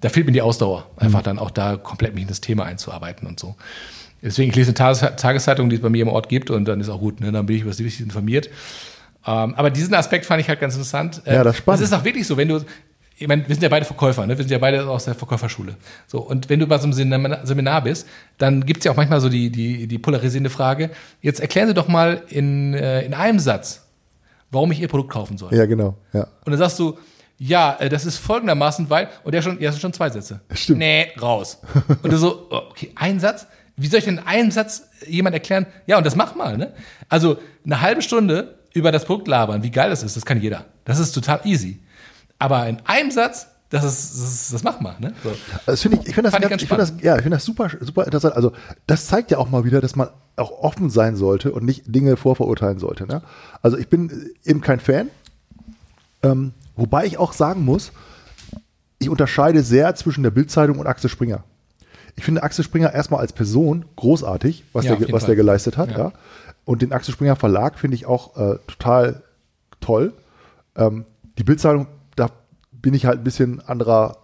da fehlt mir die Ausdauer, einfach mhm. dann auch da komplett mich in das Thema einzuarbeiten und so. Deswegen, ich lese eine Tages Tageszeitung, die es bei mir im Ort gibt und dann ist auch gut, ne? dann bin ich über das Wichtigste informiert. Ähm, aber diesen Aspekt fand ich halt ganz interessant. Ja, das ist spannend. Es ist auch wirklich so, wenn du, ich meine, wir sind ja beide Verkäufer, ne? wir sind ja beide aus der Verkäuferschule. So, und wenn du bei so einem Seminar bist, dann gibt es ja auch manchmal so die, die, die polarisierende Frage, jetzt erklären Sie doch mal in, äh, in einem Satz, warum ich Ihr Produkt kaufen soll. Ja, genau. Ja. Und dann sagst du, ja, äh, das ist folgendermaßen, weil, und der schon, ja, das sind schon zwei Sätze. Stimmt. Nee, raus. und du so, oh, okay, ein Satz? Wie soll ich denn in einem Satz jemand erklären? Ja, und das mach mal, ne? Also eine halbe Stunde über das Produkt labern, wie geil das ist, das kann jeder. Das ist total easy. Aber in einem Satz, das ist, das, ist, das mach mal, ne? So. Das finde ich, ich finde das, ganz, ich find das, ja, ich finde das super, super interessant. Also, das zeigt ja auch mal wieder, dass man auch offen sein sollte und nicht Dinge vorverurteilen sollte, ne? Also, ich bin eben kein Fan. Ähm, wobei ich auch sagen muss, ich unterscheide sehr zwischen der Bildzeitung und Axel Springer. Ich finde Axel Springer erstmal als Person großartig, was, ja, der, was der geleistet hat, ja. ja. Und den Axel Springer Verlag finde ich auch äh, total toll. Ähm, die Bildzeitung bin ich halt ein bisschen anderer,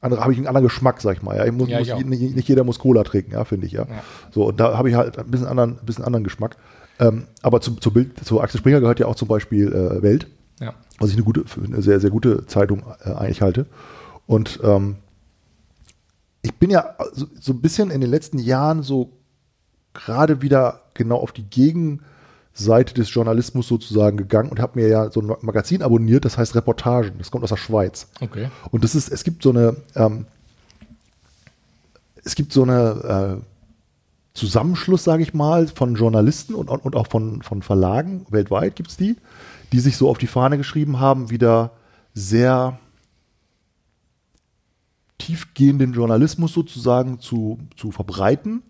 andere, habe ich einen anderen Geschmack, sag ich mal. Ja, ich muss, ja, ich muss nicht, nicht, jeder muss Cola trinken, ja, finde ich, ja. ja. So, und da habe ich halt ein bisschen anderen, bisschen anderen Geschmack. Ähm, aber zu, zu, Bild, zu Axel Springer gehört ja auch zum Beispiel äh, Welt, ja. was ich eine gute, eine sehr, sehr gute Zeitung äh, eigentlich halte. Und ähm, ich bin ja so, so ein bisschen in den letzten Jahren so gerade wieder genau auf die Gegen Seite des Journalismus sozusagen gegangen und habe mir ja so ein Magazin abonniert, das heißt Reportagen. Das kommt aus der Schweiz. Okay. Und das ist, es gibt so eine, ähm, es gibt so eine äh, Zusammenschluss, sage ich mal, von Journalisten und, und auch von, von Verlagen, weltweit gibt es die, die sich so auf die Fahne geschrieben haben, wieder sehr tiefgehenden Journalismus sozusagen zu, zu verbreiten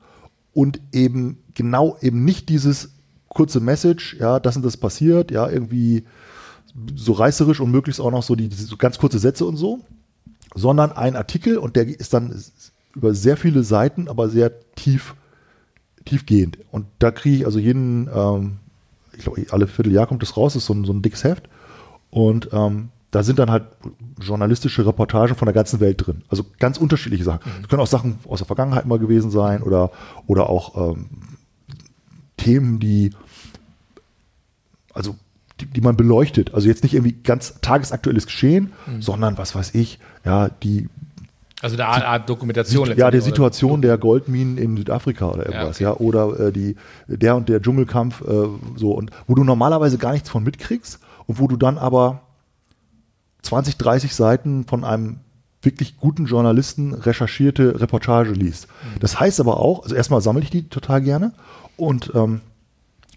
und eben genau eben nicht dieses kurze Message, ja, das und das passiert, ja, irgendwie so reißerisch und möglichst auch noch so die so ganz kurze Sätze und so, sondern ein Artikel und der ist dann über sehr viele Seiten, aber sehr tief, tiefgehend. Und da kriege ich also jeden, ähm, ich glaube, alle Vierteljahr kommt das raus, ist so ein, so ein dickes Heft. Und ähm, da sind dann halt journalistische Reportagen von der ganzen Welt drin. Also ganz unterschiedliche Sachen. Mhm. Das können auch Sachen aus der Vergangenheit mal gewesen sein oder, oder auch ähm, Themen, die also die, die, man beleuchtet. Also jetzt nicht irgendwie ganz tagesaktuelles Geschehen, mhm. sondern was weiß ich, ja, die. Also eine Art, Dokumentation. Ja, der Situation der Goldminen in Südafrika oder irgendwas, ja, okay. ja oder äh, die, der und der Dschungelkampf, äh, so und wo du normalerweise gar nichts von mitkriegst und wo du dann aber 20, 30 Seiten von einem wirklich guten Journalisten recherchierte Reportage liest. Mhm. Das heißt aber auch, also erstmal sammle ich die total gerne und ähm,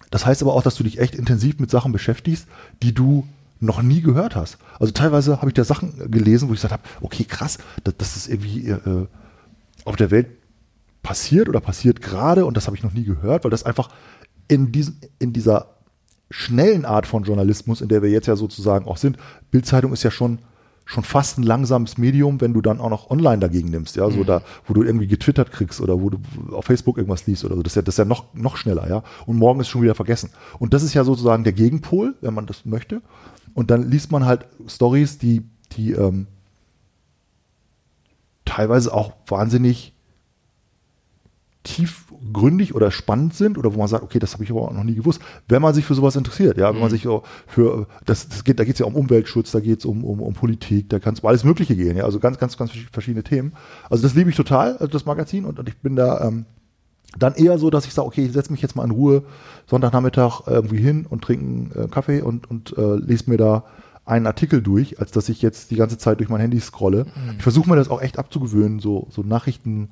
das heißt aber auch, dass du dich echt intensiv mit Sachen beschäftigst, die du noch nie gehört hast. Also teilweise habe ich da Sachen gelesen, wo ich gesagt habe, okay, krass, das, das ist irgendwie äh, auf der Welt passiert oder passiert gerade und das habe ich noch nie gehört, weil das einfach in, diesen, in dieser schnellen Art von Journalismus, in der wir jetzt ja sozusagen auch sind, Bildzeitung ist ja schon schon fast ein langsames Medium, wenn du dann auch noch online dagegen nimmst, ja, so mhm. da, wo du irgendwie getwittert kriegst oder wo du auf Facebook irgendwas liest oder so. Das ist ja, das ist ja noch, noch schneller, ja. Und morgen ist schon wieder vergessen. Und das ist ja sozusagen der Gegenpol, wenn man das möchte. Und dann liest man halt Stories, die, die ähm, teilweise auch wahnsinnig tiefgründig oder spannend sind oder wo man sagt, okay, das habe ich aber auch noch nie gewusst, wenn man sich für sowas interessiert, ja, wenn man sich so für, das, das geht, da geht es ja um Umweltschutz, da geht es um, um, um Politik, da kann es um alles Mögliche gehen, ja, also ganz, ganz, ganz verschiedene Themen. Also das liebe ich total, also das Magazin und, und ich bin da ähm, dann eher so, dass ich sage, okay, ich setze mich jetzt mal in Ruhe Sonntagnachmittag irgendwie hin und trinke einen äh, Kaffee und, und äh, lese mir da einen Artikel durch, als dass ich jetzt die ganze Zeit durch mein Handy scrolle. Ich versuche mir das auch echt abzugewöhnen, so, so Nachrichten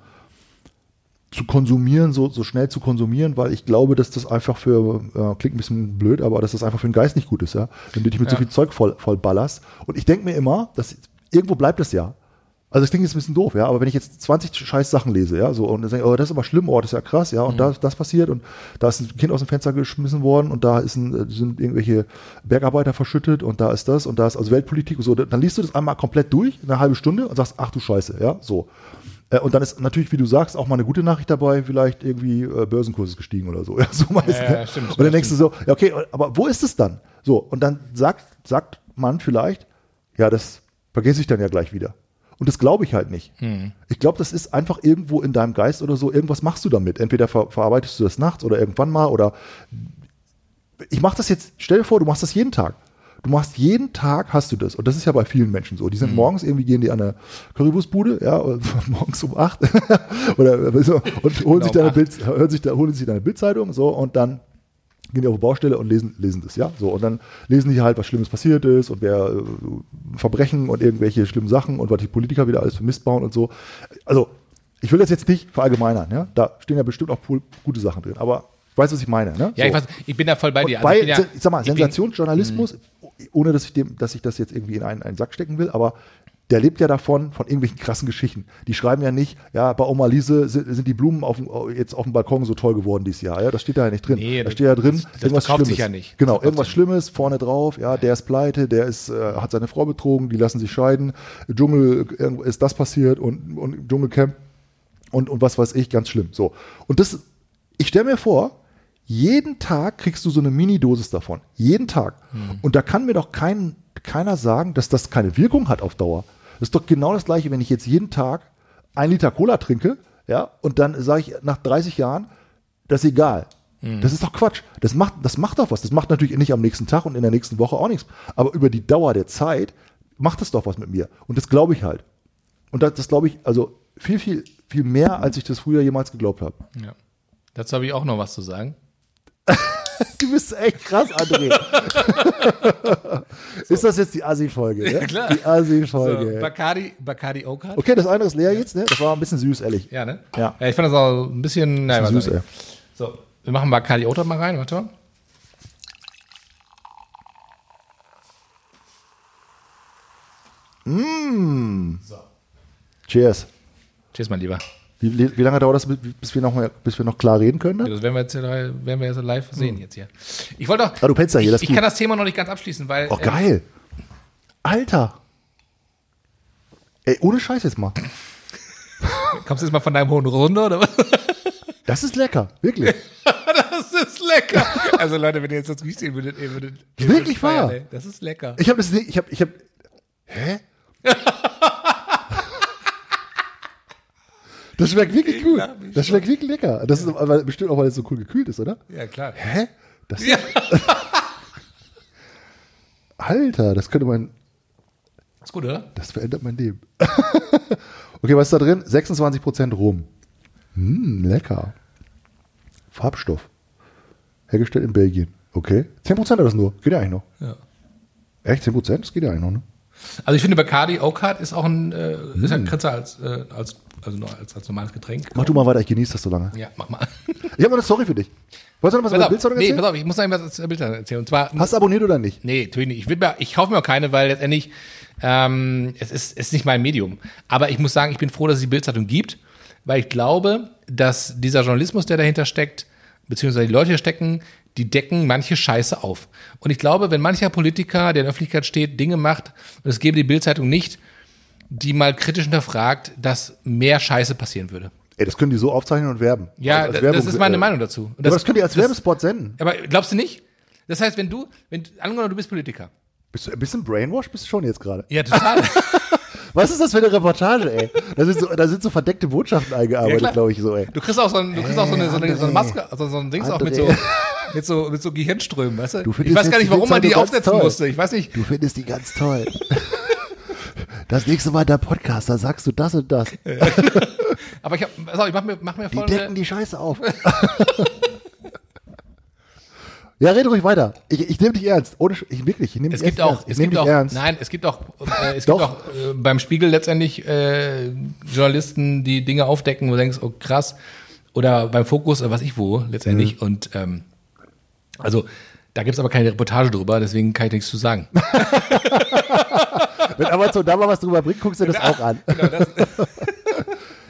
zu konsumieren, so, so schnell zu konsumieren, weil ich glaube, dass das einfach für, äh, klingt ein bisschen blöd, aber dass das einfach für den Geist nicht gut ist, ja. Wenn du dich mit so Ja. viel Zeug voll, voll ballerst. Und ich denke mir immer, dass irgendwo bleibt es ja. Also das klingt jetzt ein bisschen doof, ja, aber wenn ich jetzt 20 scheiß Sachen lese, ja, so und dann denke, ich, oh, das ist aber schlimm, oh, das ist ja krass, ja, und Mhm. da das passiert und da ist ein Kind aus dem Fenster geschmissen worden und da ist ein, äh, sind irgendwelche Bergarbeiter verschüttet und da ist das und da ist also Weltpolitik und so, dann liest du das einmal komplett durch, eine halbe Stunde und sagst, ach du Scheiße, ja, so. Äh, Und dann ist natürlich, wie du sagst, auch mal eine gute Nachricht dabei, vielleicht irgendwie äh, Börsenkurs ist gestiegen oder so. Ja, so meist, Ja, ja, stimmt, Und dann denkst du so, ja, okay, aber wo ist es dann? So, und dann sagt, sagt man vielleicht, ja, das vergesse ich dann ja gleich wieder. Und das glaube ich halt nicht. Ich glaube, das ist einfach irgendwo in deinem Geist oder so, irgendwas machst du damit. Entweder ver verarbeitest du das nachts oder irgendwann mal oder ich mache das jetzt, stell dir vor, du machst das jeden Tag. Du machst jeden Tag hast du das. Und das ist ja bei vielen Menschen so. Die sind morgens irgendwie gehen die an eine Currywurstbude, ja, morgens um acht oder so, und holen sich um dann eine acht. Bild, hören sich da, holen sich dann eine Bildzeitung, so, und dann gehen die auf die Baustelle und lesen, lesen das, ja, so. Und dann lesen die halt, was Schlimmes passiert ist und wer äh, Verbrechen und irgendwelche schlimmen Sachen und was die Politiker wieder alles für Mist bauen und so. Also, ich will das jetzt nicht verallgemeinern, ja. Da stehen ja bestimmt auch gute Sachen drin, aber ich weiß, was ich meine, ne? Ja, so. ich, weiß, ich bin da voll bei dir. Und bei, ich ja, sag mal, Sensationsjournalismus, ohne dass ich, dem, dass ich das jetzt irgendwie in einen, einen Sack stecken will, aber der lebt ja davon, von irgendwelchen krassen Geschichten. Die schreiben ja nicht, ja, bei Oma Lise sind, sind die Blumen auf dem, jetzt auf dem Balkon so toll geworden dieses Jahr. Ja, das steht da ja nicht drin. Nee, da das- steht ja drin, das- das irgendwas verkauft Schlimmes. sich ja nicht. Das Genau, irgendwas Schlimmes vorne drauf, ja, der ist pleite, der ist, äh, hat seine Frau betrogen, die lassen sich scheiden, Dschungel, irgendwo ist das passiert und, und Dschungelcamp und, und was weiß ich, ganz schlimm. So. Und das, ich stelle mir vor, jeden Tag kriegst du so eine Mini-Dosis davon. Jeden Tag. Und da kann mir doch kein, keiner sagen, dass das keine Wirkung hat auf Dauer. Das ist doch genau das Gleiche, wenn ich jetzt jeden Tag ein Liter Cola trinke, ja, und dann sage ich nach 30 Jahren, das ist egal. Das ist doch Quatsch. Das macht, das macht doch was. Das macht natürlich nicht am nächsten Tag und in der nächsten Woche auch nichts. Aber über die Dauer der Zeit macht es doch was mit mir. Und das glaube ich halt. Und das, das glaube ich, also viel, viel, viel mehr, als ich das früher jemals geglaubt habe. Ja. Dazu habe ich auch noch was zu sagen. Du bist echt krass, André. Ist das jetzt die Assi-Folge? Ne? klar. Die So, Assi-Folge. Bacardi, Bacardi Oak okay, das eine ist leer jetzt, ne? Das war ein bisschen süß, ehrlich. Ja, ne? Ja. Ich fand das auch ein bisschen, nein, Bisschen süß, ich? So, wir machen Bacardi Oak mal rein, warte mal. Cheers. Tschüss, mein Lieber. Wie, wie lange dauert das, bis wir noch, mal, bis wir noch klar reden können? Dann? Das werden wir jetzt, werden wir jetzt live sehen jetzt hier. Ich wollte doch. Ah, du ja hier, ich, das ich kann das Thema noch nicht ganz abschließen, weil. Oh, äh, geil. Alter. Ey, ohne Scheiß jetzt mal. kommst du jetzt mal von deinem hohen runter oder was? Das ist lecker, wirklich. Das ist lecker. Also Leute, wenn ihr jetzt das riecht, ihr würdet, ihr würdet, ihr Wirklich feiern, wahr? ey. Das ist lecker. Ich habe das nicht, ich habe, ich habe, hä? Das schmeckt wirklich gut. Wie Das schmeckt wirklich lecker. Das ist aber bestimmt auch, weil es so cool gekühlt ist, oder? Ja, klar. Hä? Das Ja. Alter, das könnte mein, Ist gut, oder? das verändert mein Leben. okay, was ist da drin? 26% Rum. Hm, lecker. Farbstoff. Hergestellt in Belgien. Okay. 10% hat das nur. Geht ja eigentlich noch. Ja. Echt? 10%? Das geht ja eigentlich noch, ne? Also ich finde Bacardi Heart ist auch ein, äh, ist ja kürzer als, äh, als, also als, als normales Getränk. Mach du mal weiter, ich genieße das so lange. Ja, mach mal. Ich habe noch eine Story für dich. Wolltest du noch was über Pass auf, Bildzeitung nee, erzählen? pass auf, ich muss noch etwas zur Bildzeitung erzählen. Und zwar, Hast du abonniert oder nicht? nee, natürlich nicht. Ich, will mir, ich kaufe mir auch keine, weil letztendlich ähm, es, ist, es ist nicht mein Medium. Aber ich muss sagen, ich bin froh, dass es die Bildzeitung gibt, weil ich glaube, dass dieser Journalismus, der dahinter steckt, beziehungsweise die Leute hier stecken, die decken manche Scheiße auf. Und ich glaube, wenn mancher Politiker, der in der Öffentlichkeit steht, Dinge macht, und es gäbe die Bildzeitung nicht, die mal kritisch hinterfragt, dass mehr Scheiße passieren würde. Ey, das können die so aufzeichnen und werben. Ja, Also als das Werbung- ist meine äh, Meinung dazu. Und aber das können die als das- Werbespot senden. Aber glaubst du nicht? Das heißt, wenn du, wenn angenommen, du bist Politiker. Bist du ein bisschen brainwashed bist du schon jetzt gerade. Ja, total. Was ist das für eine Reportage, ey? Da sind so, da sind so verdeckte Botschaften eingearbeitet, klar. glaube ich, so, ey. Du kriegst auch so ein, du kriegst auch so eine, so eine, so eine André. Maske, also so ein Dings auch mit so, André. Mit so, mit so Gehirnströmen, weißt du? Du ich weiß gar nicht, warum man die aufsetzen toll. musste. Ich weiß nicht. Du findest die ganz toll. Das nächste Mal der Podcast, da sagst du das und das. Aber ich hab, auf, ich mach mir, mach mir Die decken die Scheiße auf. ja, rede ruhig weiter. Ich, ich nehme dich ernst. Ohne, ich wirklich, ich nehme dich gibt auch, ernst. Ich es gibt auch, ernst. nein, es gibt auch, äh, es Doch. gibt auch äh, beim Spiegel letztendlich äh, Journalisten, die Dinge aufdecken, wo du denkst, oh krass, oder beim Fokus, oder was ich wo, letztendlich. Mhm. Und ähm, also da gibt's aber keine Reportage drüber, deswegen kann ich nichts zu sagen. Wenn Amazon da mal was drüber bringt, guckst du dir das auch an. Genau, das,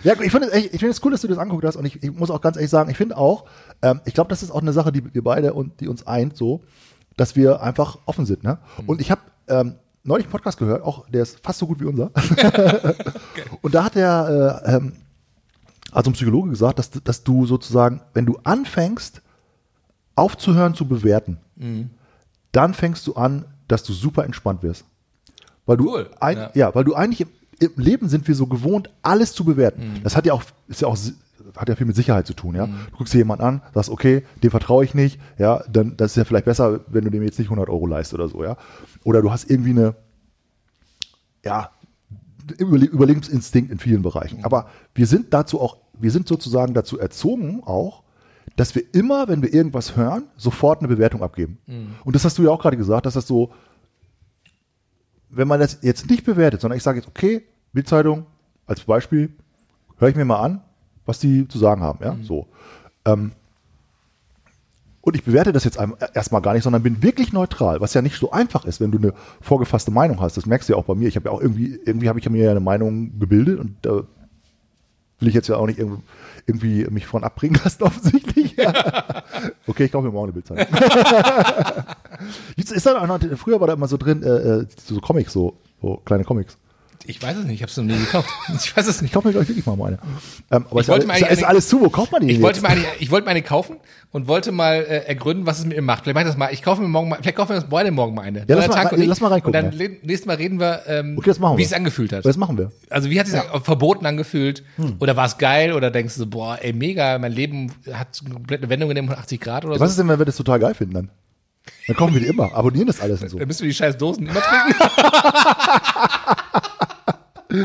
Ja, ich finde es echt- ich finde es cool, dass du das anguckt hast und ich, ich muss auch ganz ehrlich sagen, ich finde auch, ähm, ich glaube, das ist auch eine Sache, die wir beide und die uns eint, so, dass wir einfach offen sind. Ne? Und ich habe ähm, neulich einen Podcast gehört, auch der ist fast so gut wie unser. Und da hat der, äh, ähm, also ein Psychologe gesagt, dass, dass du sozusagen, wenn du anfängst, aufzuhören zu bewerten, dann fängst du an, dass du super entspannt wirst. Weil du, Cool, ein, ja. ja. weil du eigentlich im, im Leben sind wir so gewohnt, alles zu bewerten. Mhm. Das hat ja auch, ist ja auch, hat ja viel mit Sicherheit zu tun, ja. Du guckst dir jemanden an, sagst, okay, dem vertraue ich nicht, ja, dann, das ist ja vielleicht besser, wenn du dem jetzt nicht 100 Euro leist oder so, ja. Oder du hast irgendwie eine, ja, Überle Überlebensinstinkt in vielen Bereichen. Aber wir sind dazu auch, wir sind sozusagen dazu erzogen auch, dass wir immer, wenn wir irgendwas hören, sofort eine Bewertung abgeben. Und das hast du ja auch gerade gesagt, dass das so, wenn man das jetzt nicht bewertet, sondern ich sage jetzt, okay, Bildzeitung als Beispiel, höre ich mir mal an, was die zu sagen haben, ja, so. Ähm, und ich bewerte das jetzt einem- erstmal gar nicht, sondern bin wirklich neutral, was ja nicht so einfach ist, wenn du eine vorgefasste Meinung hast. Das merkst du ja auch bei mir. Ich habe ja auch irgendwie, irgendwie habe ich mir ja eine Meinung gebildet und da will ich jetzt ja auch nicht irgendwie, irgendwie mich von abbringen lassen, offensichtlich. okay, ich kaufe mir morgen eine Bildzeitung. Ist da noch, früher war da immer so drin, äh, äh, so Comics, so, so kleine Comics. Ich weiß es nicht, ich habe es noch nie gekauft. Ich weiß es Ich nicht. kaufe mir gleich wirklich mal eine. Ähm, aber Ich ist, wollte alles, mir ist, ist eine- alles zu, wo kauft man die Ich wollte, mir eine, ich wollte mir eine kaufen und wollte mal äh, ergründen, was es mit mir macht. Vielleicht mach ich das mal. Ich kaufe mir morgen mal, vielleicht kaufen wir uns beide morgen mal eine. Ja, lass mal- Tag ich. lass mal reingucken, Und dann ja. nächstes Mal reden wir, ähm, Okay, wie es angefühlt hat. Das machen wir. Also wie hat es sich verboten angefühlt? Hm. Oder war es geil? Oder denkst du, so, boah, ey, mega, mein Leben hat eine komplette Wendung genommen von 80 Grad oder Was so? ist denn, wenn wir das total geil finden dann? Dann kaufen wir die immer, abonnieren das alles und so. Dann müssen wir die scheiß Dosen immer trinken.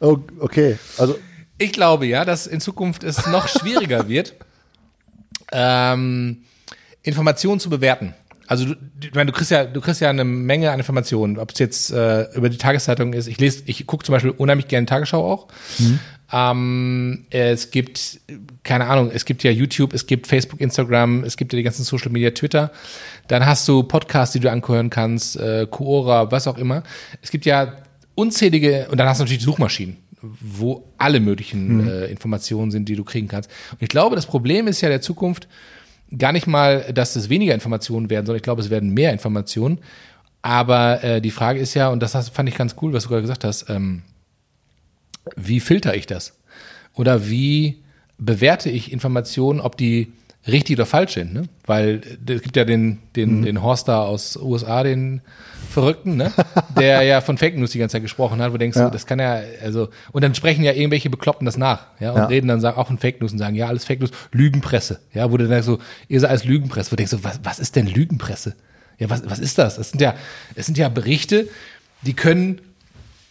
Oh, okay, also Ich glaube ja, dass in Zukunft es noch schwieriger wird, ähm, Informationen zu bewerten. Also du, du- ich meine, du kriegst ja, du kriegst ja eine Menge an Informationen, ob es jetzt äh, über die Tageszeitung ist. Ich lese, ich gucke zum Beispiel unheimlich gerne Tagesschau auch. Ähm, es gibt, keine Ahnung, es gibt ja YouTube, es gibt Facebook, Instagram, es gibt ja die ganzen Social Media, Twitter. Dann hast du Podcasts, die du anhören kannst, äh, Quora, was auch immer. Es gibt ja unzählige, und dann hast du natürlich die Suchmaschinen, wo alle möglichen äh, Informationen sind, die du kriegen kannst. Und ich glaube, das Problem ist ja der Zukunft gar nicht mal, dass es weniger Informationen werden, sondern ich glaube, es werden mehr Informationen. Aber äh, die Frage ist ja, und das fand ich ganz cool, was du gerade gesagt hast, ähm, wie filter ich das? Oder wie bewerte ich Informationen, ob die richtig oder falsch sind? Ne? Weil äh, es gibt ja den, den, den Horst da aus USA, den Verrückten, ne? der ja von Fake News die ganze Zeit gesprochen hat, wo du denkst, Ja. du, das kann ja, also, und dann sprechen ja irgendwelche Bekloppten das nach, ja, und Ja. reden dann sagen, auch von Fake News und sagen, ja, alles Fake News, Lügenpresse, ja, wo du dann so, ihr seid als Lügenpresse, wo du denkst so, was, was ist denn Lügenpresse? Ja, was, was ist das? Das sind ja, es sind ja Berichte, die können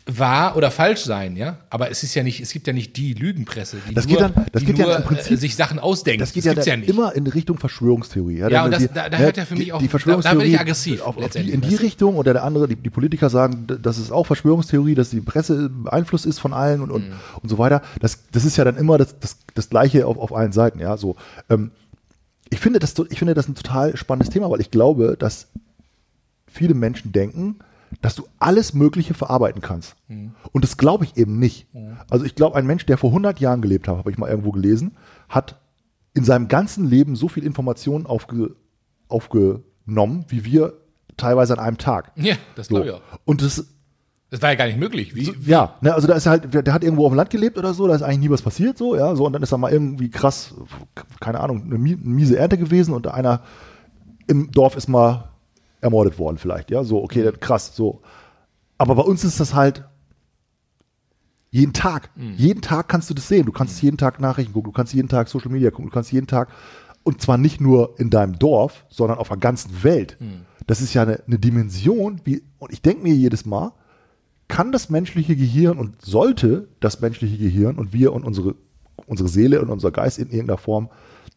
wahr oder falsch sein, ja. Aber es ist ja nicht, es gibt ja nicht die Lügenpresse, die Das nur, geht dann- das geht ja nur im Prinzip- äh, sich Sachen ausdenkt. das geht ja, gibt's dann immer in Richtung Verschwörungstheorie. Ja, dann und das- die- da- da ne, hört ja für mich die, auch- die da- da Verschwörungstheorie bin ich aggressiv, auf, auf die, in die? Richtung oder der andere, die, die Politiker sagen, d- dass es auch Verschwörungstheorie, dass die Presse beeinflusst ist von allen und, und, Mhm. und so weiter. Das, das ist ja dann immer das, das, das Gleiche auf, auf allen Seiten. Ja, so. Ähm, ich finde das, ich finde das ein total spannendes Thema, weil ich glaube, dass viele Menschen denken, dass du alles Mögliche verarbeiten kannst. Und das glaube ich eben nicht. Also ich glaube, ein Mensch, der vor 100 Jahren gelebt hat, habe ich mal irgendwo gelesen, hat in seinem ganzen Leben so viel Informationen aufge, aufgenommen, wie wir teilweise an einem Tag. Ja, das So. glaube ich auch. Und das, Das war ja gar nicht möglich. Wie, ja, ne, also da ist halt, der, der hat irgendwo auf dem Land gelebt oder so, da ist eigentlich nie was passiert, so, ja, so, und dann ist da mal irgendwie krass, keine Ahnung, eine mie- miese Ernte gewesen und einer im Dorf ist mal ermordet worden, vielleicht, ja, so, okay, dann krass, so. Aber bei uns ist das halt jeden Tag. Jeden Tag kannst du das sehen. Du kannst jeden Tag Nachrichten gucken, du kannst jeden Tag Social Media gucken, du kannst jeden Tag, und zwar nicht nur in deinem Dorf, sondern auf der ganzen Welt. Das ist ja eine, eine Dimension, wie, und ich denke mir jedes Mal, kann das menschliche Gehirn und sollte das menschliche Gehirn und wir und unsere, unsere Seele und unser Geist in irgendeiner Form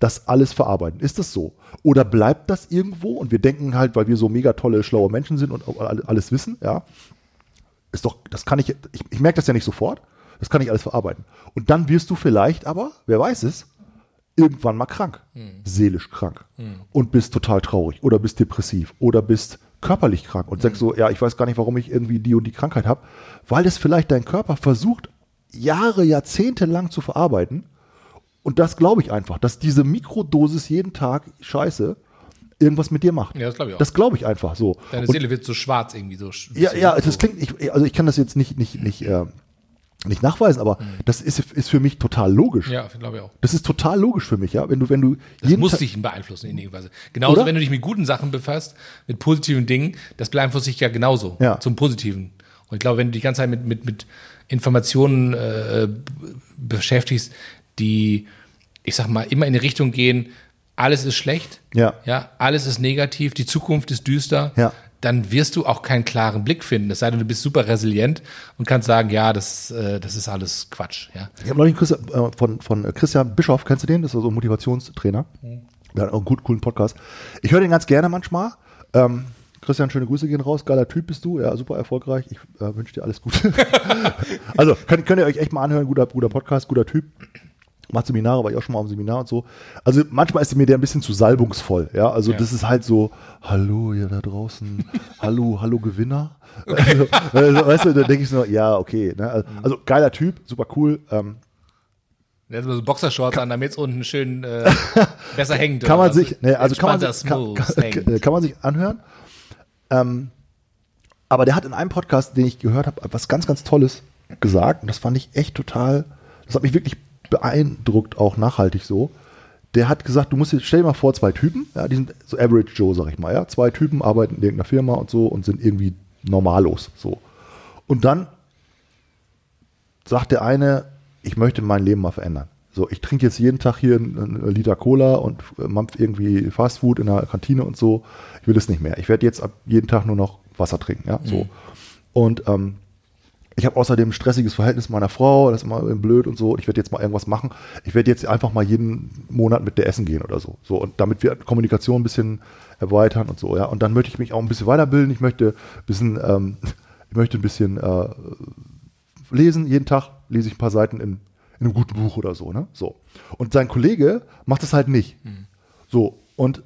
das alles verarbeiten. Ist das so? Oder bleibt das irgendwo und wir denken halt, weil wir so mega tolle, schlaue Menschen sind und alles wissen, ja, ist doch, das kann ich, ich, ich merke das ja nicht sofort, das kann ich alles verarbeiten. Und dann wirst du vielleicht aber, wer weiß es, irgendwann mal krank, seelisch krank und bist total traurig oder bist depressiv oder bist körperlich krank und sagst so, ja, ich weiß gar nicht, warum ich irgendwie die und die Krankheit habe, weil es vielleicht dein Körper versucht, Jahre, Jahrzehnte lang zu verarbeiten. Und das glaube ich einfach, dass diese Mikrodosis jeden Tag Scheiße irgendwas mit dir macht. Ja, das glaube ich auch. Das glaube ich einfach so. Deine Und- Seele wird so schwarz irgendwie so. ja, so, ja, das klingt, ich, also ich kann das jetzt nicht, nicht, nicht, äh, nicht nachweisen, aber das ist, ist für mich total logisch. Mhm. Ja, glaube ich auch. Das ist total logisch für mich, ja. Wenn du, wenn du Das muss Tag- dich beeinflussen in irgendeiner Weise. Genauso, Oder? wenn du dich mit guten Sachen befasst, mit positiven Dingen, das beeinflusst dich ja genauso Ja. zum Positiven. Und ich glaube, wenn du die ganze Zeit mit, mit, mit Informationen äh, beschäftigst, die, ich sag mal, immer in die Richtung gehen, alles ist schlecht, Ja. ja, alles ist negativ, die Zukunft ist düster, Ja. dann wirst du auch keinen klaren Blick finden. Es sei denn, du bist super resilient und kannst sagen, ja, das, äh, das ist alles Quatsch. Ja. Ich habe neulich Christian, äh, von, von Christian Bischoff, kennst du den? Das ist so ein Motivationstrainer. Der hat auch einen gut, coolen Podcast. Ich höre den ganz gerne manchmal. Ähm, Christian, schöne Grüße gehen raus. Geiler Typ bist du. Ja, super erfolgreich. Ich äh, wünsche dir alles Gute. also, könnt, könnt ihr euch echt mal anhören. Guter, guter Podcast, guter Typ. Macht Seminare, war ich auch schon mal dem Seminar und so. Also manchmal ist mir der ein bisschen zu salbungsvoll. Ja, also Ja. das ist halt so, hallo ihr da draußen, hallo, hallo Gewinner. Also, also, weißt du, da denke ich so, ja, okay. Ne? Also, also geiler Typ, super cool. Ähm, Der hat so Boxershorts an, damit es unten schön äh, besser hängt. kann man sich, ne, also kann man kann, kann, kann man sich anhören. Ähm, aber der hat in einem Podcast, den ich gehört habe, was ganz, ganz Tolles gesagt. Und das fand ich echt total, das hat mich wirklich beeindruckt, auch nachhaltig so. Der hat gesagt, du musst dir, stell dir mal vor, zwei Typen, ja, die sind so Average Joe, sag ich mal, ja. Zwei Typen arbeiten in irgendeiner Firma und so und sind irgendwie normallos, so. Und dann sagt der eine, ich möchte mein Leben mal verändern. So, ich trinke jetzt jeden Tag hier einen, Liter Cola und mampf irgendwie Fastfood in der Kantine und so. Ich will das nicht mehr. Ich werde jetzt ab jeden Tag nur noch Wasser trinken, ja, so. Und ähm, ich habe außerdem ein stressiges Verhältnis meiner Frau, das ist immer blöd und so. Ich werde jetzt mal irgendwas machen. Ich werde jetzt einfach mal jeden Monat mit der essen gehen oder so. So und damit wir Kommunikation ein bisschen erweitern und so, ja. Und dann möchte ich mich auch ein bisschen weiterbilden. Ich möchte ein bisschen, ähm, ich möchte ein bisschen äh, lesen. Jeden Tag lese ich ein paar Seiten in, in einem guten Buch oder so, ne? So. Und sein Kollege macht das halt nicht. So. Und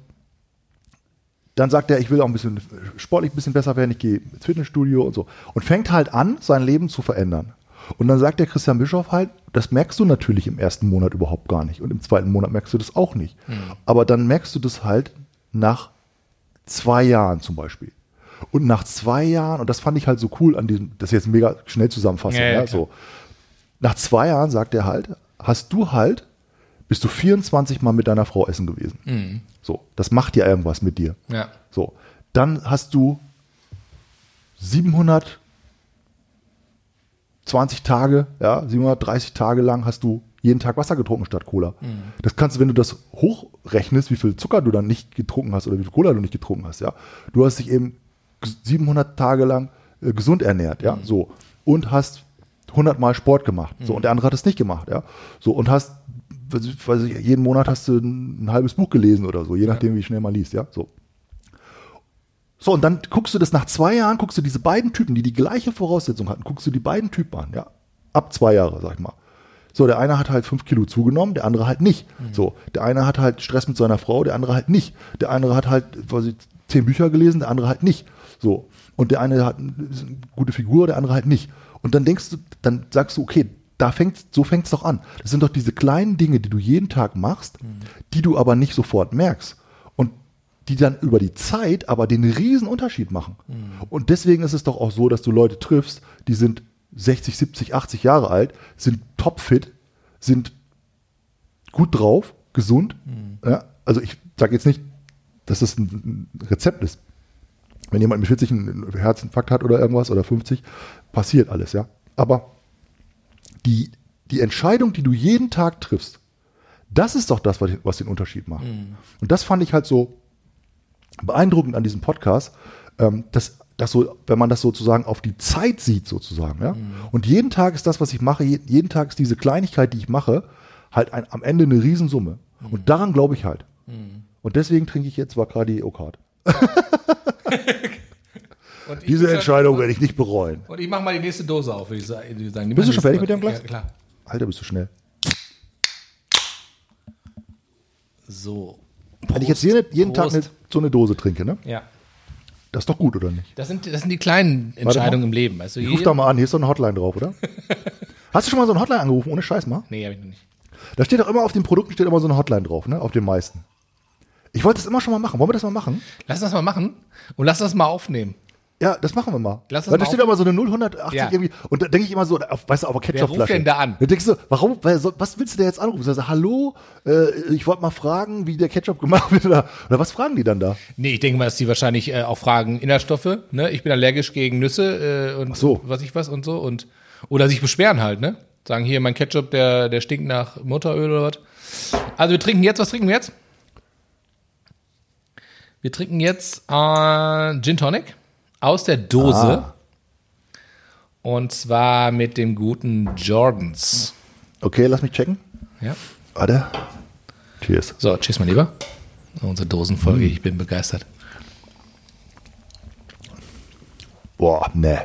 dann sagt er, ich will auch ein bisschen sportlich ein bisschen besser werden, ich gehe ins Fitnessstudio und so. Und fängt halt an, sein Leben zu verändern. Und dann sagt der Christian Bischof halt, das merkst du natürlich im ersten Monat überhaupt gar nicht. Und im zweiten Monat merkst du das auch nicht. Aber dann merkst du das halt nach zwei Jahren zum Beispiel. Und nach zwei Jahren, und das fand ich halt so cool an diesem, das ist jetzt mega schnell zusammenfassen, Ja, ja, ja, klar. so. Nach zwei Jahren sagt er halt, hast du halt, bist du 24 Mal mit deiner Frau essen gewesen. So, das macht ja irgendwas mit dir. Ja. So, dann hast du 720 Tage, ja, 730 Tage lang hast du jeden Tag Wasser getrunken statt Cola. Das kannst du, wenn du das hochrechnest, wie viel Zucker du dann nicht getrunken hast oder wie viel Cola du nicht getrunken hast, ja. Du hast dich eben 700 Tage lang äh, gesund ernährt, ja, so. Und hast 100 Mal Sport gemacht, so. Und der andere hat es nicht gemacht, ja. So, und hast, weiß ich- jeden Monat hast du ein, ein halbes Buch gelesen oder so, je nachdem, wie schnell man liest, ja, so. So, und dann guckst du das nach zwei Jahren, guckst du diese beiden Typen, die die gleiche Voraussetzung hatten, guckst du die beiden Typen an, ja. Ab zwei Jahre, sag ich mal. So, der eine hat halt fünf Kilo zugenommen, der andere halt nicht. So, der eine hat halt Stress mit seiner Frau, der andere halt nicht. Der andere hat halt, weiß ich, zehn Bücher gelesen, der andere halt nicht. So. Und der eine hat eine gute Figur, der andere halt nicht. Und dann denkst du, dann sagst du, okay, da fängt, so fängt's doch an. Das sind doch diese kleinen Dinge, die du jeden Tag machst, die du aber nicht sofort merkst. Und die dann über die Zeit aber den riesen Unterschied machen. Und deswegen ist es doch auch so, dass du Leute triffst, die sind 60, 70, 80 Jahre alt, sind topfit, sind gut drauf, gesund. Ja, also ich sage jetzt nicht, dass das ein Rezept ist. Wenn jemand mit 40 einen Herzinfarkt hat oder irgendwas oder 50, passiert alles, ja. Aber die, die Entscheidung, die du jeden Tag triffst, das ist doch das, was, was den Unterschied macht. Und das fand ich halt so beeindruckend an diesem Podcast, ähm, dass, dass so, wenn man das sozusagen auf die Zeit sieht, sozusagen, ja. Und jeden Tag ist das, was ich mache, je- jeden Tag ist diese Kleinigkeit, die ich mache, halt ein, am Ende eine Riesensumme. Und daran glaube ich halt. Und deswegen trinke ich jetzt Bacardi Oakard. Diese ja- Entscheidung werde ich nicht bereuen. Und ich mache mal die nächste Dose auf, würde ich sa- würde ich sagen. Die Bist du schon fertig mit deinem Glas? Ja, klar. Alter, bist du schnell. So. Wenn ich jetzt jeden, jeden Tag Prost. eine, so eine Dose trinke, ne? Ja. Das ist doch gut, oder nicht? Das sind, das sind die kleinen. Entscheidungen im Leben. Weißt du, Ich ruf da mal an, hier ist doch eine Hotline drauf, oder? Hast du schon mal so eine Hotline angerufen, ohne Scheiß mal? Nee, hab ich noch nicht. Da steht doch immer auf den Produkten steht immer so eine Hotline drauf, ne? Auf den meisten. Ich wollte das immer schon mal machen. Wollen wir das mal machen? Lass das mal machen und lass das mal aufnehmen. Ja, das machen wir mal. Lass das Weil da mal steht auf- immer so eine 080 Ja. irgendwie. Und da denke ich immer so, auf, weißt du, auf der Ketchupflasche. ruft denn da an? Da denkst du, warum, weil, so, was willst du denn jetzt anrufen? Also, hallo, äh, ich wollte mal fragen, wie der Ketchup gemacht wird. Oder, oder was fragen die dann da? Nee, ich denke mal, dass die wahrscheinlich äh, auch fragen Inhaltsstoffe. Ne? Ich bin allergisch gegen Nüsse äh, und so. was ich was und so. und Oder sich beschweren halt, ne? Sagen hier, mein Ketchup, der, der stinkt nach Mutteröl oder was. Also wir trinken jetzt, was trinken wir jetzt? Wir trinken jetzt äh, Gin Tonic aus der Dose. Ah. Und zwar mit dem guten Jordans. Okay, lass mich checken. Ja. Warte. Cheers. So, tschüss, mein Lieber. Unsere Dosenfolge, Hm. ich bin begeistert. Boah, ne.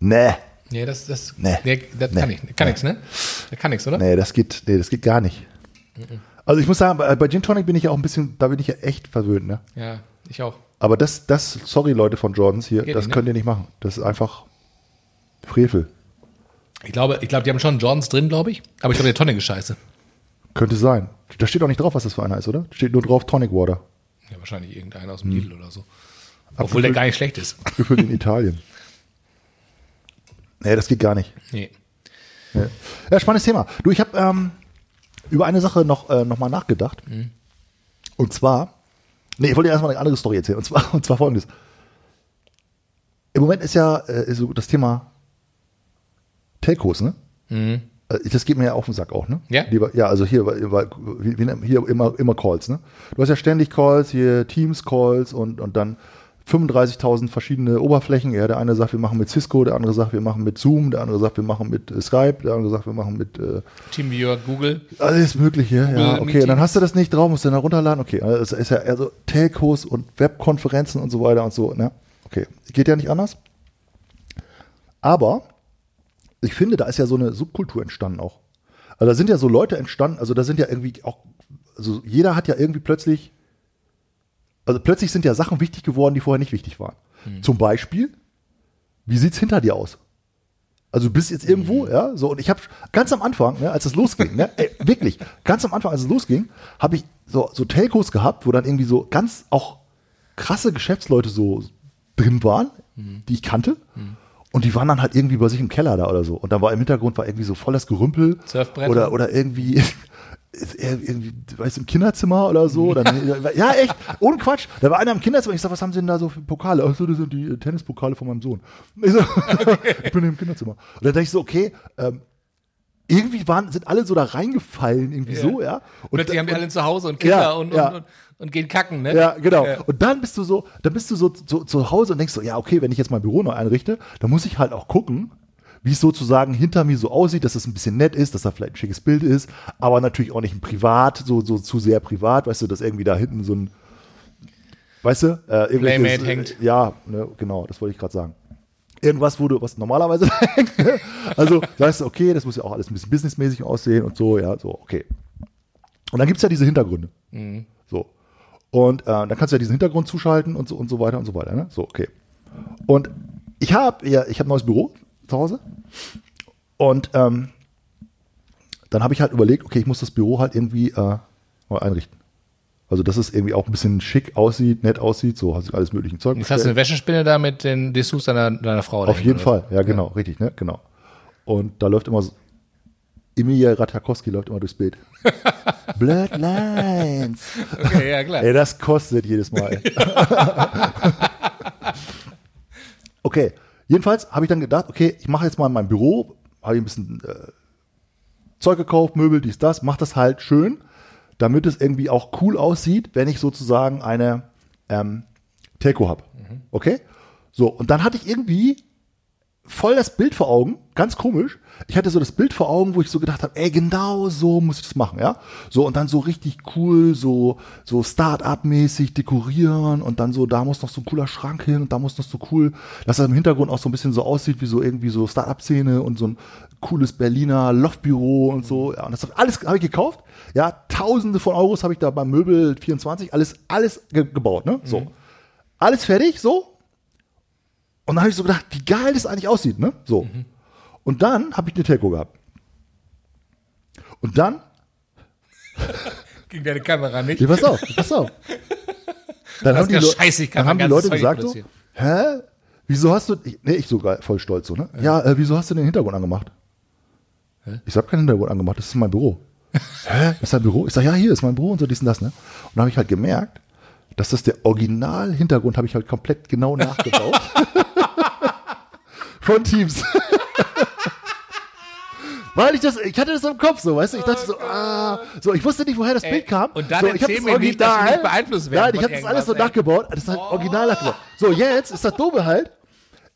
Ne. Nee, das, das, Nee. nee, das Nee. kann ich, kann nix, ne? Das kann nix, oder? Nee, das geht, nee, das geht gar nicht. Also ich muss sagen, bei, bei Gin Tonic bin ich ja auch ein bisschen, da bin ich ja echt verwöhnt, ne? Ja, ich auch. Aber das, das, sorry Leute von Jordans hier, Geht das nicht, ne? könnt ihr nicht machen. Das ist einfach Frevel. Ich glaube, ich glaube, die haben schon Jordans drin, glaube ich. Aber ich glaube, der Tonic ist scheiße. Könnte sein. Da steht auch nicht drauf, was das für einer ist, oder? Steht nur drauf Tonic Water. Ja, wahrscheinlich irgendeiner Hm. aus dem Lidl oder so. Obwohl der gar nicht schlecht ist. Gefüllt in Italien. Nee, das geht gar nicht. Nee. Ja, ja spannendes Thema. Du, ich habe ähm, über eine Sache noch, äh, noch mal nachgedacht. Und zwar, nee, ich wollte dir erstmal eine andere Story erzählen. Und zwar, und zwar folgendes. Im Moment ist ja äh, so das Thema Telcos, ne? Äh, Das geht mir ja auf den Sack auch, ne? Ja? Lieber, ja, also hier, hier immer, immer Calls, ne? Du hast ja ständig Calls, hier Teams-Calls und, und dann 35.000 verschiedene Oberflächen. Ja, der eine sagt, wir machen mit Cisco, der andere sagt, wir machen mit Zoom, der andere sagt, wir machen mit äh, Skype, der andere sagt, wir machen mit äh, Teamviewer, Google. alles Mögliche. Ja, Google okay, Meetings. dann hast du das nicht drauf, musst du dann runterladen. Okay, also es ist ja eher so Telcos und Webkonferenzen und so weiter und so. Ne? Okay, geht ja nicht anders. Aber ich finde, da ist ja so eine Subkultur entstanden auch. Also da sind ja so Leute entstanden, also da sind ja irgendwie auch, also jeder hat ja irgendwie plötzlich, also plötzlich sind ja Sachen wichtig geworden, die vorher nicht wichtig waren. Zum Beispiel, wie sieht's hinter dir aus? Also du bist jetzt irgendwo, ja, so und ich habe ganz am Anfang, ne, als es losging, ne, ey, wirklich, ganz am Anfang, als es losging, habe ich so, so Telcos gehabt, wo dann irgendwie so ganz auch krasse Geschäftsleute so drin waren, die ich kannte. Und die waren dann halt irgendwie bei sich im Keller da oder so. Und da war im Hintergrund war irgendwie so voll das Gerümpel. Surfbrett. Oder, oder irgendwie, ist er irgendwie, weißt du, im Kinderzimmer oder so. Dann, ja, echt, ohne Quatsch. Da war einer im Kinderzimmer. Ich sag, was haben Sie denn da so für Pokale? Ach so, das sind die äh, Tennispokale von meinem Sohn. Ich, so, ich bin im Kinderzimmer. Und dann dachte ich so, okay, ähm, irgendwie waren, sind alle so da reingefallen, irgendwie Ja. so, ja. Und, Plötzlich haben die und- alle zu Hause und Kinder Ja, und, ja. und, und, und gehen kacken, ne? ja, genau. Und dann bist du so, dann bist du so, so zu Hause und denkst so, ja, okay, wenn ich jetzt mein Büro neu einrichte, dann muss ich halt auch gucken, wie es sozusagen hinter mir so aussieht, dass es ein bisschen nett ist, dass da vielleicht ein schickes Bild ist, aber natürlich auch nicht ein Privat, so, so zu sehr privat, weißt du, dass irgendwie da hinten so ein, weißt du, äh, Playmate hängt. Äh, ja, ne, genau, das wollte ich gerade sagen. Irgendwas, wo du, was normalerweise? Also sagst du, okay, das muss ja auch alles ein bisschen businessmäßig aussehen und so, ja, so, okay. Und dann gibt's ja diese Hintergründe. So. Und äh, dann kannst du ja diesen Hintergrund zuschalten und so und so weiter und so weiter. Ne? So, okay. Und ich habe ja, ich habe ein neues Büro zu Hause. Und ähm, dann habe ich halt überlegt, okay, ich muss das Büro halt irgendwie äh, mal einrichten. Also, dass es irgendwie auch ein bisschen schick aussieht, nett aussieht, so hast du alles mögliche Zeug. Jetzt hast du eine Wäschespinne da mit den Dessous deiner, deiner Frau. Auf jeden? Fall, ja, genau, richtig, ne, genau. Und da läuft immer so, Emilia Ratakowski läuft immer durchs Bild. Bloodlines. Okay, ja, klar. Ey, das kostet jedes Mal. okay, jedenfalls habe ich dann gedacht, okay, ich mache jetzt mal in meinem Büro, habe ich ein bisschen äh, Zeug gekauft, Möbel, dies, das, mach das halt schön, damit es irgendwie auch cool aussieht, wenn ich sozusagen eine ähm, Telco habe. Okay? So, und dann hatte ich irgendwie voll das Bild vor Augen, ganz komisch. Ich hatte so das Bild vor Augen, wo ich so gedacht habe, ey, genau so muss ich das machen, ja? So und dann so richtig cool, so so Start-up-mäßig dekorieren und dann so da muss noch so ein cooler Schrank hin und da muss noch so cool, dass das im Hintergrund auch so ein bisschen so aussieht wie so irgendwie so Start-up-Szene und so ein cooles Berliner Loftbüro und so. Ja, und das alles habe ich gekauft. Ja, Tausende von Euros habe ich da beim Möbel 24 alles alles ge gebaut, ne? So. Alles fertig, so. Und dann habe ich so gedacht, wie geil das eigentlich aussieht, ne? So. Und dann habe ich eine Telco gehabt. Und dann, Ging deine Kamera nicht. ja, pass auf, pass auf. Dann haben die, ja Leu- scheiße, dann haben die Leute Zeug gesagt so, hä? Wieso hast du, ich, nee, ich sogar voll stolz so, ne? Ja, äh, wieso hast du den Hintergrund angemacht? Ich habe keinen Hintergrund angemacht, das ist mein Büro. hä? Das ist dein Büro? Ich sag, ja, hier ist mein Büro und so dies und das, ne? Und dann habe ich halt gemerkt, dass das der Original-Hintergrund habe ich halt komplett genau nachgebaut. Von Teams. Weil ich das, ich hatte das im Kopf so, weißt du, ich dachte so, ah, so, ich wusste nicht, woher das Ey, Bild kam. und dann so, ich hab erzähl mir nicht, dass du Original- nicht beeinflusst werden Nein, ich habe das alles so nachgebaut, das ist halt original nachgebaut. So, jetzt ist das Doofe halt,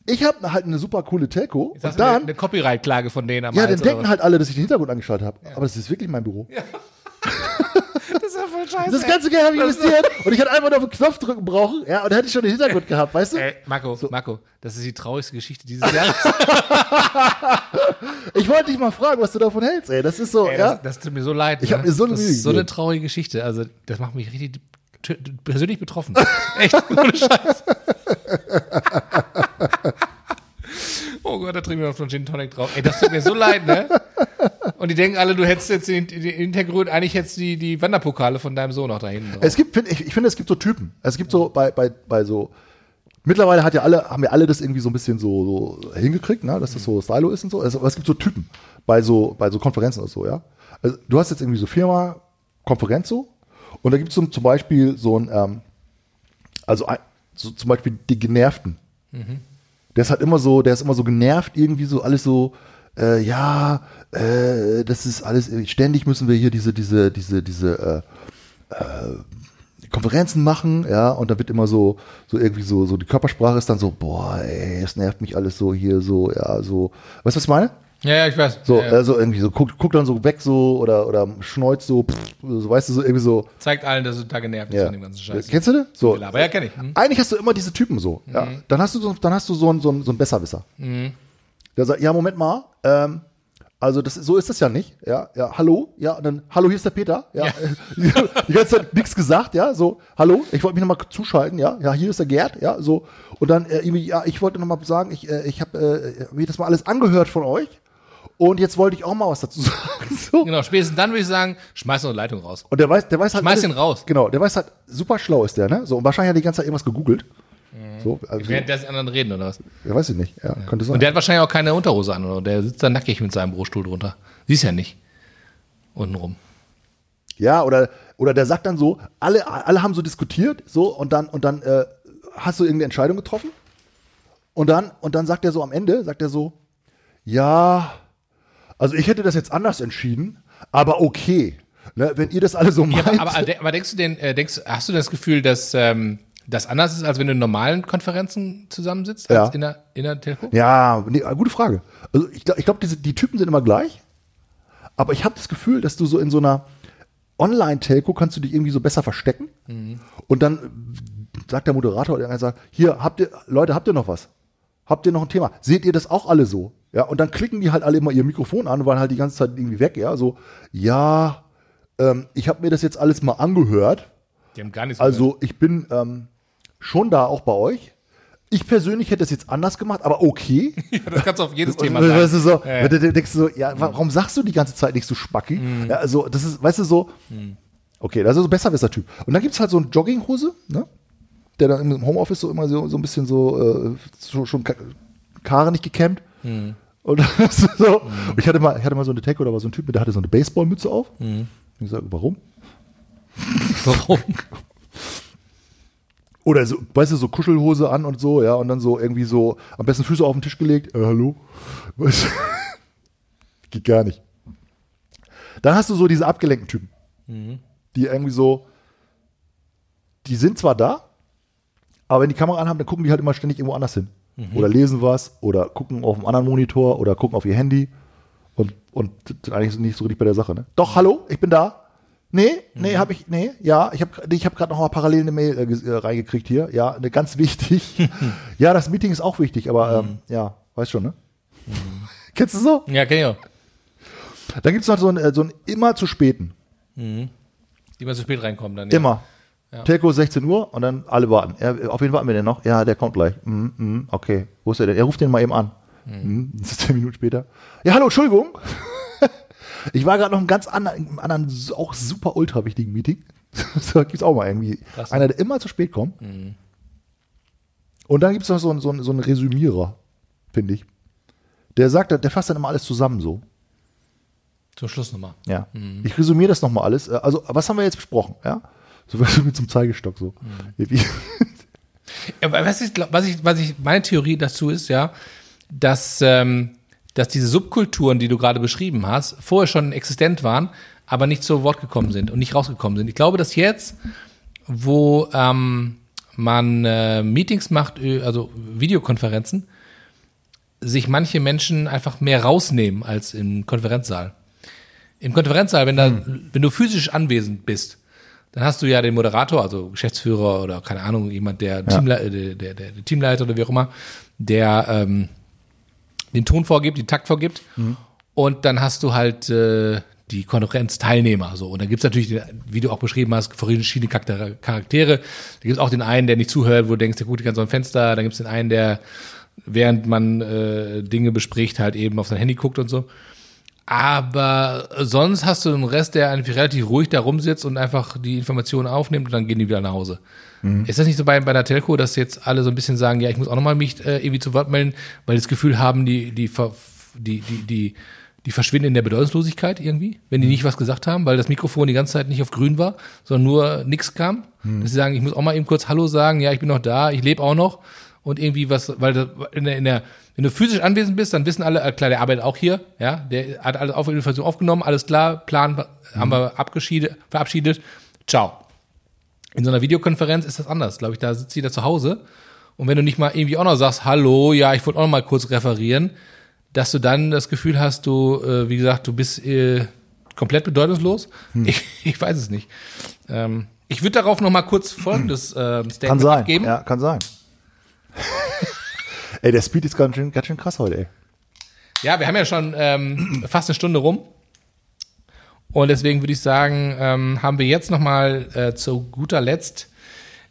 ich habe halt eine super coole Telco Jetzt und du eine, dann, eine Copyright-Klage von denen am ja, dann Hals, denken halt alle, dass ich den Hintergrund angeschaut habe, aber das ist wirklich mein Büro. Ist ja voll scheiße. Das ganze Geld habe ich investiert und ich hätte einfach nur auf den Knopf drücken brauchen, ja, und dann hätte ich schon den Hintergrund gehabt, weißt du? Ey, Marco, Marco, das ist die traurigste Geschichte dieses Jahres. Ich wollte dich mal fragen, was du davon hältst, ey, das ist so, Ey, ja. das, das tut mir so leid. Ich ne? mir so eine Das Mühe ist so eine traurige Geschichte. Also, das macht mich richtig persönlich betroffen. Echt, ohne Scheiß. Oh Gott, da trinken wir noch so einen Gin Tonic drauf. Ey, das tut mir so leid, ne? Und die denken alle, du hättest jetzt den, den Hintergrund, eigentlich hättest die, die Wanderpokale von deinem Sohn noch da hinten drauf. Es gibt, find, ich, ich finde, es gibt so Typen. Es gibt so bei, bei, bei so, mittlerweile hat ja alle, haben ja alle das irgendwie so ein bisschen so, so hingekriegt, ne, dass das so Stylo ist und so. Also, aber es gibt so Typen bei so, bei so Konferenzen oder so, ja. Also, du hast jetzt irgendwie so Firma, Konferenz so, und da gibt es zum, zum Beispiel so ein, ähm, also ein, so zum Beispiel die Genervten. Der ist halt immer so, der ist immer so genervt, irgendwie so alles so, äh, ja, äh, das ist alles, ständig müssen wir hier diese, diese, diese, diese, äh, äh, Konferenzen machen, ja, und da wird immer so, so irgendwie so, so die Körpersprache ist dann so, boah, ey, es nervt mich alles so hier, so, ja, so, weißt du, was ich meine? ja, ja, ich weiß. So, ja, ja. also irgendwie so, guckt guck dann so weg so oder, oder schneuzt so, pff, so, weißt du, so irgendwie so, Zeigt allen, dass du da genervt bist ja. von dem ganzen Scheiß. Kennst du das? So, Aber ja, kenn ich. Hm? eigentlich hast du immer diese Typen so. Ja. Dann hast du so, dann hast du so einen, so einen, so einen Besserwisser. Der sagt, ja, Moment mal, ähm, also das, so ist das ja nicht. Ja, ja, hallo, ja, und dann, hallo, hier ist der Peter. Ja, die ganze Zeit nichts gesagt, ja, so, hallo, ich wollte mich nochmal zuschalten, ja, ja, hier ist der Gerd, ja, so. Und dann äh, ja, ich wollte nochmal sagen, ich, äh, ich habe äh, mir das mal alles angehört von euch. Und jetzt wollte ich auch mal was dazu sagen. So. Genau, spätestens dann würde ich sagen, schmeiß noch eine Leitung raus. Und der weiß, der weiß halt. Schmeiß ihn raus. Genau, der weiß halt, super schlau ist der, ne? So, und wahrscheinlich hat er die ganze Zeit irgendwas gegoogelt. So, also, Während der anderen reden, oder was? ja, weiß ich nicht. Ja, könnte sein. Und der hat wahrscheinlich auch keine Unterhose an, oder? Der sitzt da nackig mit seinem Bürostuhl drunter. Siehst ja nicht. Untenrum. ja, oder, oder der sagt dann so, alle, alle haben so diskutiert, so, und dann, und dann äh, hast du irgendeine Entscheidung getroffen. Und dann, und dann sagt er so am Ende, sagt er so, ja, also ich hätte das jetzt anders entschieden, aber okay. Ne, wenn ihr das alle so Ja, meint. aber, aber, aber denkst du denn, äh, denkst, hast du das Gefühl, dass ähm, das anders ist, als wenn du in normalen Konferenzen zusammensitzt, als Ja. in der, in der Telco? Ja, nee, gute Frage. Also ich, ich glaube, die Typen sind immer gleich. Aber ich habe das Gefühl, dass du so in so einer Online-Telco kannst du dich irgendwie so besser verstecken. Und dann sagt der Moderator oder einer sagt, hier, habt ihr, Leute, habt ihr noch was? Habt ihr noch ein Thema? Seht ihr das auch alle so? Ja, und dann klicken die halt alle immer ihr Mikrofon an und waren halt die ganze Zeit irgendwie weg, ja, so, ja, ähm, ich habe mir das jetzt alles mal angehört. Die haben gar nichts Also ich bin ähm, schon da auch bei euch. Ich persönlich hätte das jetzt anders gemacht, aber okay. gehört. Das kannst du auf jedes Thema Weißt sagen. du, so, Ja, ja. Denkst du so, ja, warum sagst du die ganze Zeit nicht so spacki? Ja, also, das ist, weißt du, so, okay, das ist so besser besser Typ. Und dann gibt es halt so eine Jogginghose, ne? Der dann im Homeoffice so immer so, so ein bisschen so, äh, so schon Ka- Haare nicht gekämmt. Und das ist so, und ich hatte mal, ich hatte mal so eine Tech oder war so ein Typ, der hatte so eine Baseballmütze auf. Und ich sage, warum? Warum? Oder so, weißt du, so Kuschelhose an und so, ja, und dann so irgendwie so, am besten Füße auf den Tisch gelegt, äh, hallo? Weißt du? Geht gar nicht. Dann hast du so diese abgelenkten Typen, die irgendwie so, die sind zwar da, aber wenn die Kamera anhaben, dann gucken die halt immer ständig irgendwo anders hin. Oder lesen was, oder gucken auf einem anderen Monitor, oder gucken auf ihr Handy und, und sind eigentlich nicht so richtig bei der Sache, ne? Doch, hallo, ich bin da. Nee, nee, habe ich, nee, ja, ich habe ich hab gerade noch mal parallel eine Mail äh, äh, reingekriegt hier. Ja, eine ganz wichtig. ja, das Meeting ist auch wichtig, aber ähm, ja, weißt schon, ne? Kennst du so? Ja, kenn ich auch. Dann gibt's noch so einen, äh, so einen immer zu späten. Die immer zu spät reinkommen dann. Ja. Immer. Telco 16 Uhr und dann alle warten. Ja, auf wen warten wir denn noch? Ja, der kommt gleich. Mhm, mhm, okay. Wo ist er denn? Er ruft den mal eben an. Mhm. Das ist zehn Minuten später. Ja, hallo, Entschuldigung. Ich war gerade noch im ganz anderen, im anderen, auch super ultra wichtigen Meeting. da gibt's auch mal irgendwie Krass. einer, der immer zu spät kommt. Und dann gibt's noch so einen, so einen, so einen Resümierer, finde ich. Der sagt, der fasst dann immer alles zusammen so. Zum Schluss nochmal. Ja. Ich resümiere das nochmal alles. Äh, Also, was haben wir jetzt besprochen? Ja. So du, mit zum Zeigestock so. Wie- Aber was ich, was ich, was ich, meine Theorie dazu ist, ja, dass, ähm, dass diese Subkulturen, die du gerade beschrieben hast, vorher schon existent waren, aber nicht zu Wort gekommen sind und nicht rausgekommen sind. Ich glaube, dass jetzt, wo ähm, man äh, Meetings macht, also Videokonferenzen, sich manche Menschen einfach mehr rausnehmen als im Konferenzsaal. Im Konferenzsaal, wenn, da, wenn du physisch anwesend bist, dann hast du ja den Moderator, also Geschäftsführer oder keine Ahnung, jemand, der, Teamle äh, der, der, der, der Teamleiter oder wie auch immer, der ähm, den Ton vorgibt, den Takt vorgibt. Und dann hast du halt äh, die Konferenzteilnehmer. So. Und dann gibt's natürlich, den, wie du auch beschrieben hast, verschiedene Charaktere. Da gibt's auch den einen, der nicht zuhört, wo du denkst, der gut, ganz so ein Fenster. Dann gibt's den einen, der, während man äh, Dinge bespricht, halt eben auf sein Handy guckt und so. Aber sonst hast du den Rest, der eigentlich relativ ruhig da rumsitzt und einfach die Informationen aufnimmt und dann gehen die wieder nach Hause. Ist das nicht so bei, bei der Telco, dass jetzt alle so ein bisschen sagen, ja, ich muss auch nochmal mich äh, irgendwie zu Wort melden, weil die das Gefühl haben, die, die, die, die, die, die verschwinden in der Bedeutungslosigkeit irgendwie, wenn die nicht was gesagt haben, weil das Mikrofon die ganze Zeit nicht auf grün war, sondern nur nichts kam. Dass sie sagen, ich muss auch mal eben kurz Hallo sagen, ja, ich bin noch da, ich lebe auch noch. Und irgendwie was, weil in der, in der, wenn du physisch anwesend bist, dann wissen alle, äh, klar, der arbeitet auch hier, ja, der hat alles auf Information aufgenommen, alles klar, Plan haben wir abgeschiedet, verabschiedet, ciao. In so einer Videokonferenz ist das anders, glaube ich, da sitzt jeder zu Hause und wenn du nicht mal irgendwie auch noch sagst, hallo, ja, ich wollte auch noch mal kurz referieren, dass du dann das Gefühl hast, du, äh, wie gesagt, du bist äh, komplett bedeutungslos. Ich, ich weiß es nicht. Ähm, ich würde darauf noch mal kurz folgendes äh, Statement kann sein. abgeben. Ja, kann sein. ey, der Speed ist ganz schön, ganz schön krass heute, ey. Ja, wir haben ja schon ähm, fast eine Stunde rum. Und deswegen würde ich sagen, ähm, haben wir jetzt nochmal äh, zu guter Letzt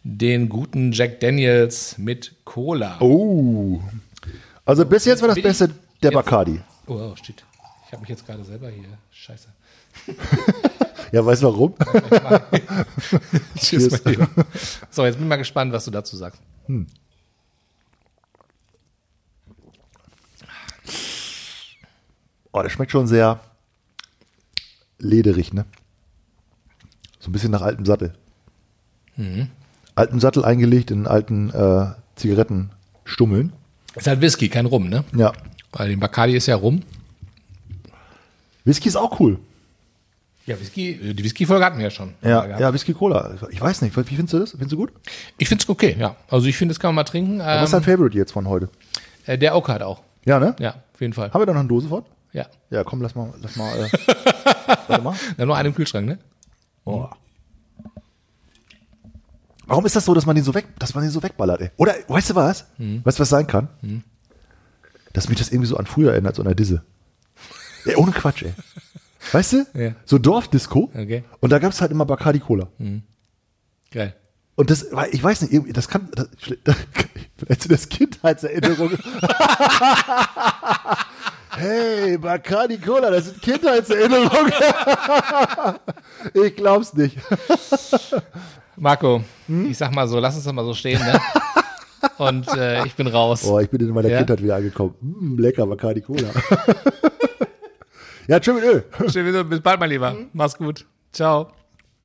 den guten Jack Daniels mit Cola. Oh. Also bis jetzt war das Beste der jetzt- Bacardi. Oh, oh shit. Ich habe mich jetzt gerade selber hier. Scheiße. Ja, weißt du warum? Tschüss. So, jetzt bin ich mal gespannt, was du dazu sagst. Oh, der schmeckt schon sehr lederig, ne? So ein bisschen nach altem Sattel. Mhm. Alten Sattel eingelegt in alten äh, Zigarettenstummeln. Ist halt Whisky, kein Rum, ne? Ja. Weil den Bacardi ist ja Rum. Whisky ist auch cool. Ja, Whisky, äh, die Whisky-Folge hatten wir ja schon. Ja, ja, Whisky Cola. Ich weiß nicht, wie findest du das? Findest du gut? Ich finde es okay, ja. Also ich finde, das kann man mal trinken. Was ist dein Ähm, Favorite jetzt von heute? äh, der Oak hat auch. Ja, ne? Ja, auf jeden Fall. Haben wir da noch eine Dose von? Ja. Ja, komm, lass mal, lass mal. Äh, warte mal. Ja, nur einen im Kühlschrank, ne? Oh. Warum ist das so, dass man den so weg, dass man den so wegballert, ey? Oder, weißt du was? Weißt du, was sein kann? Dass mich das irgendwie so an früher erinnert, so an der Disse. Ey, ohne Quatsch, ey. Weißt du? Ja. So Dorfdisco. Okay. Und da gab's halt immer Bacardi Cola. Geil. Und das, ich weiß nicht, irgendwie, das kann, das, vielleicht sind das Kindheitserinnerungen. hey, Bacardi Cola, das sind Kindheitserinnerungen. ich glaub's nicht. Marco, ich sag mal so, lass uns das mal so stehen, ne? Und äh, ich bin raus. Oh, ich bin in meiner Ja. Kindheit wieder angekommen. Mm, lecker, Bacardi Cola. ja, tschüss mit Öl. Schön, bis bald, mein Lieber. Mach's gut. Ciao.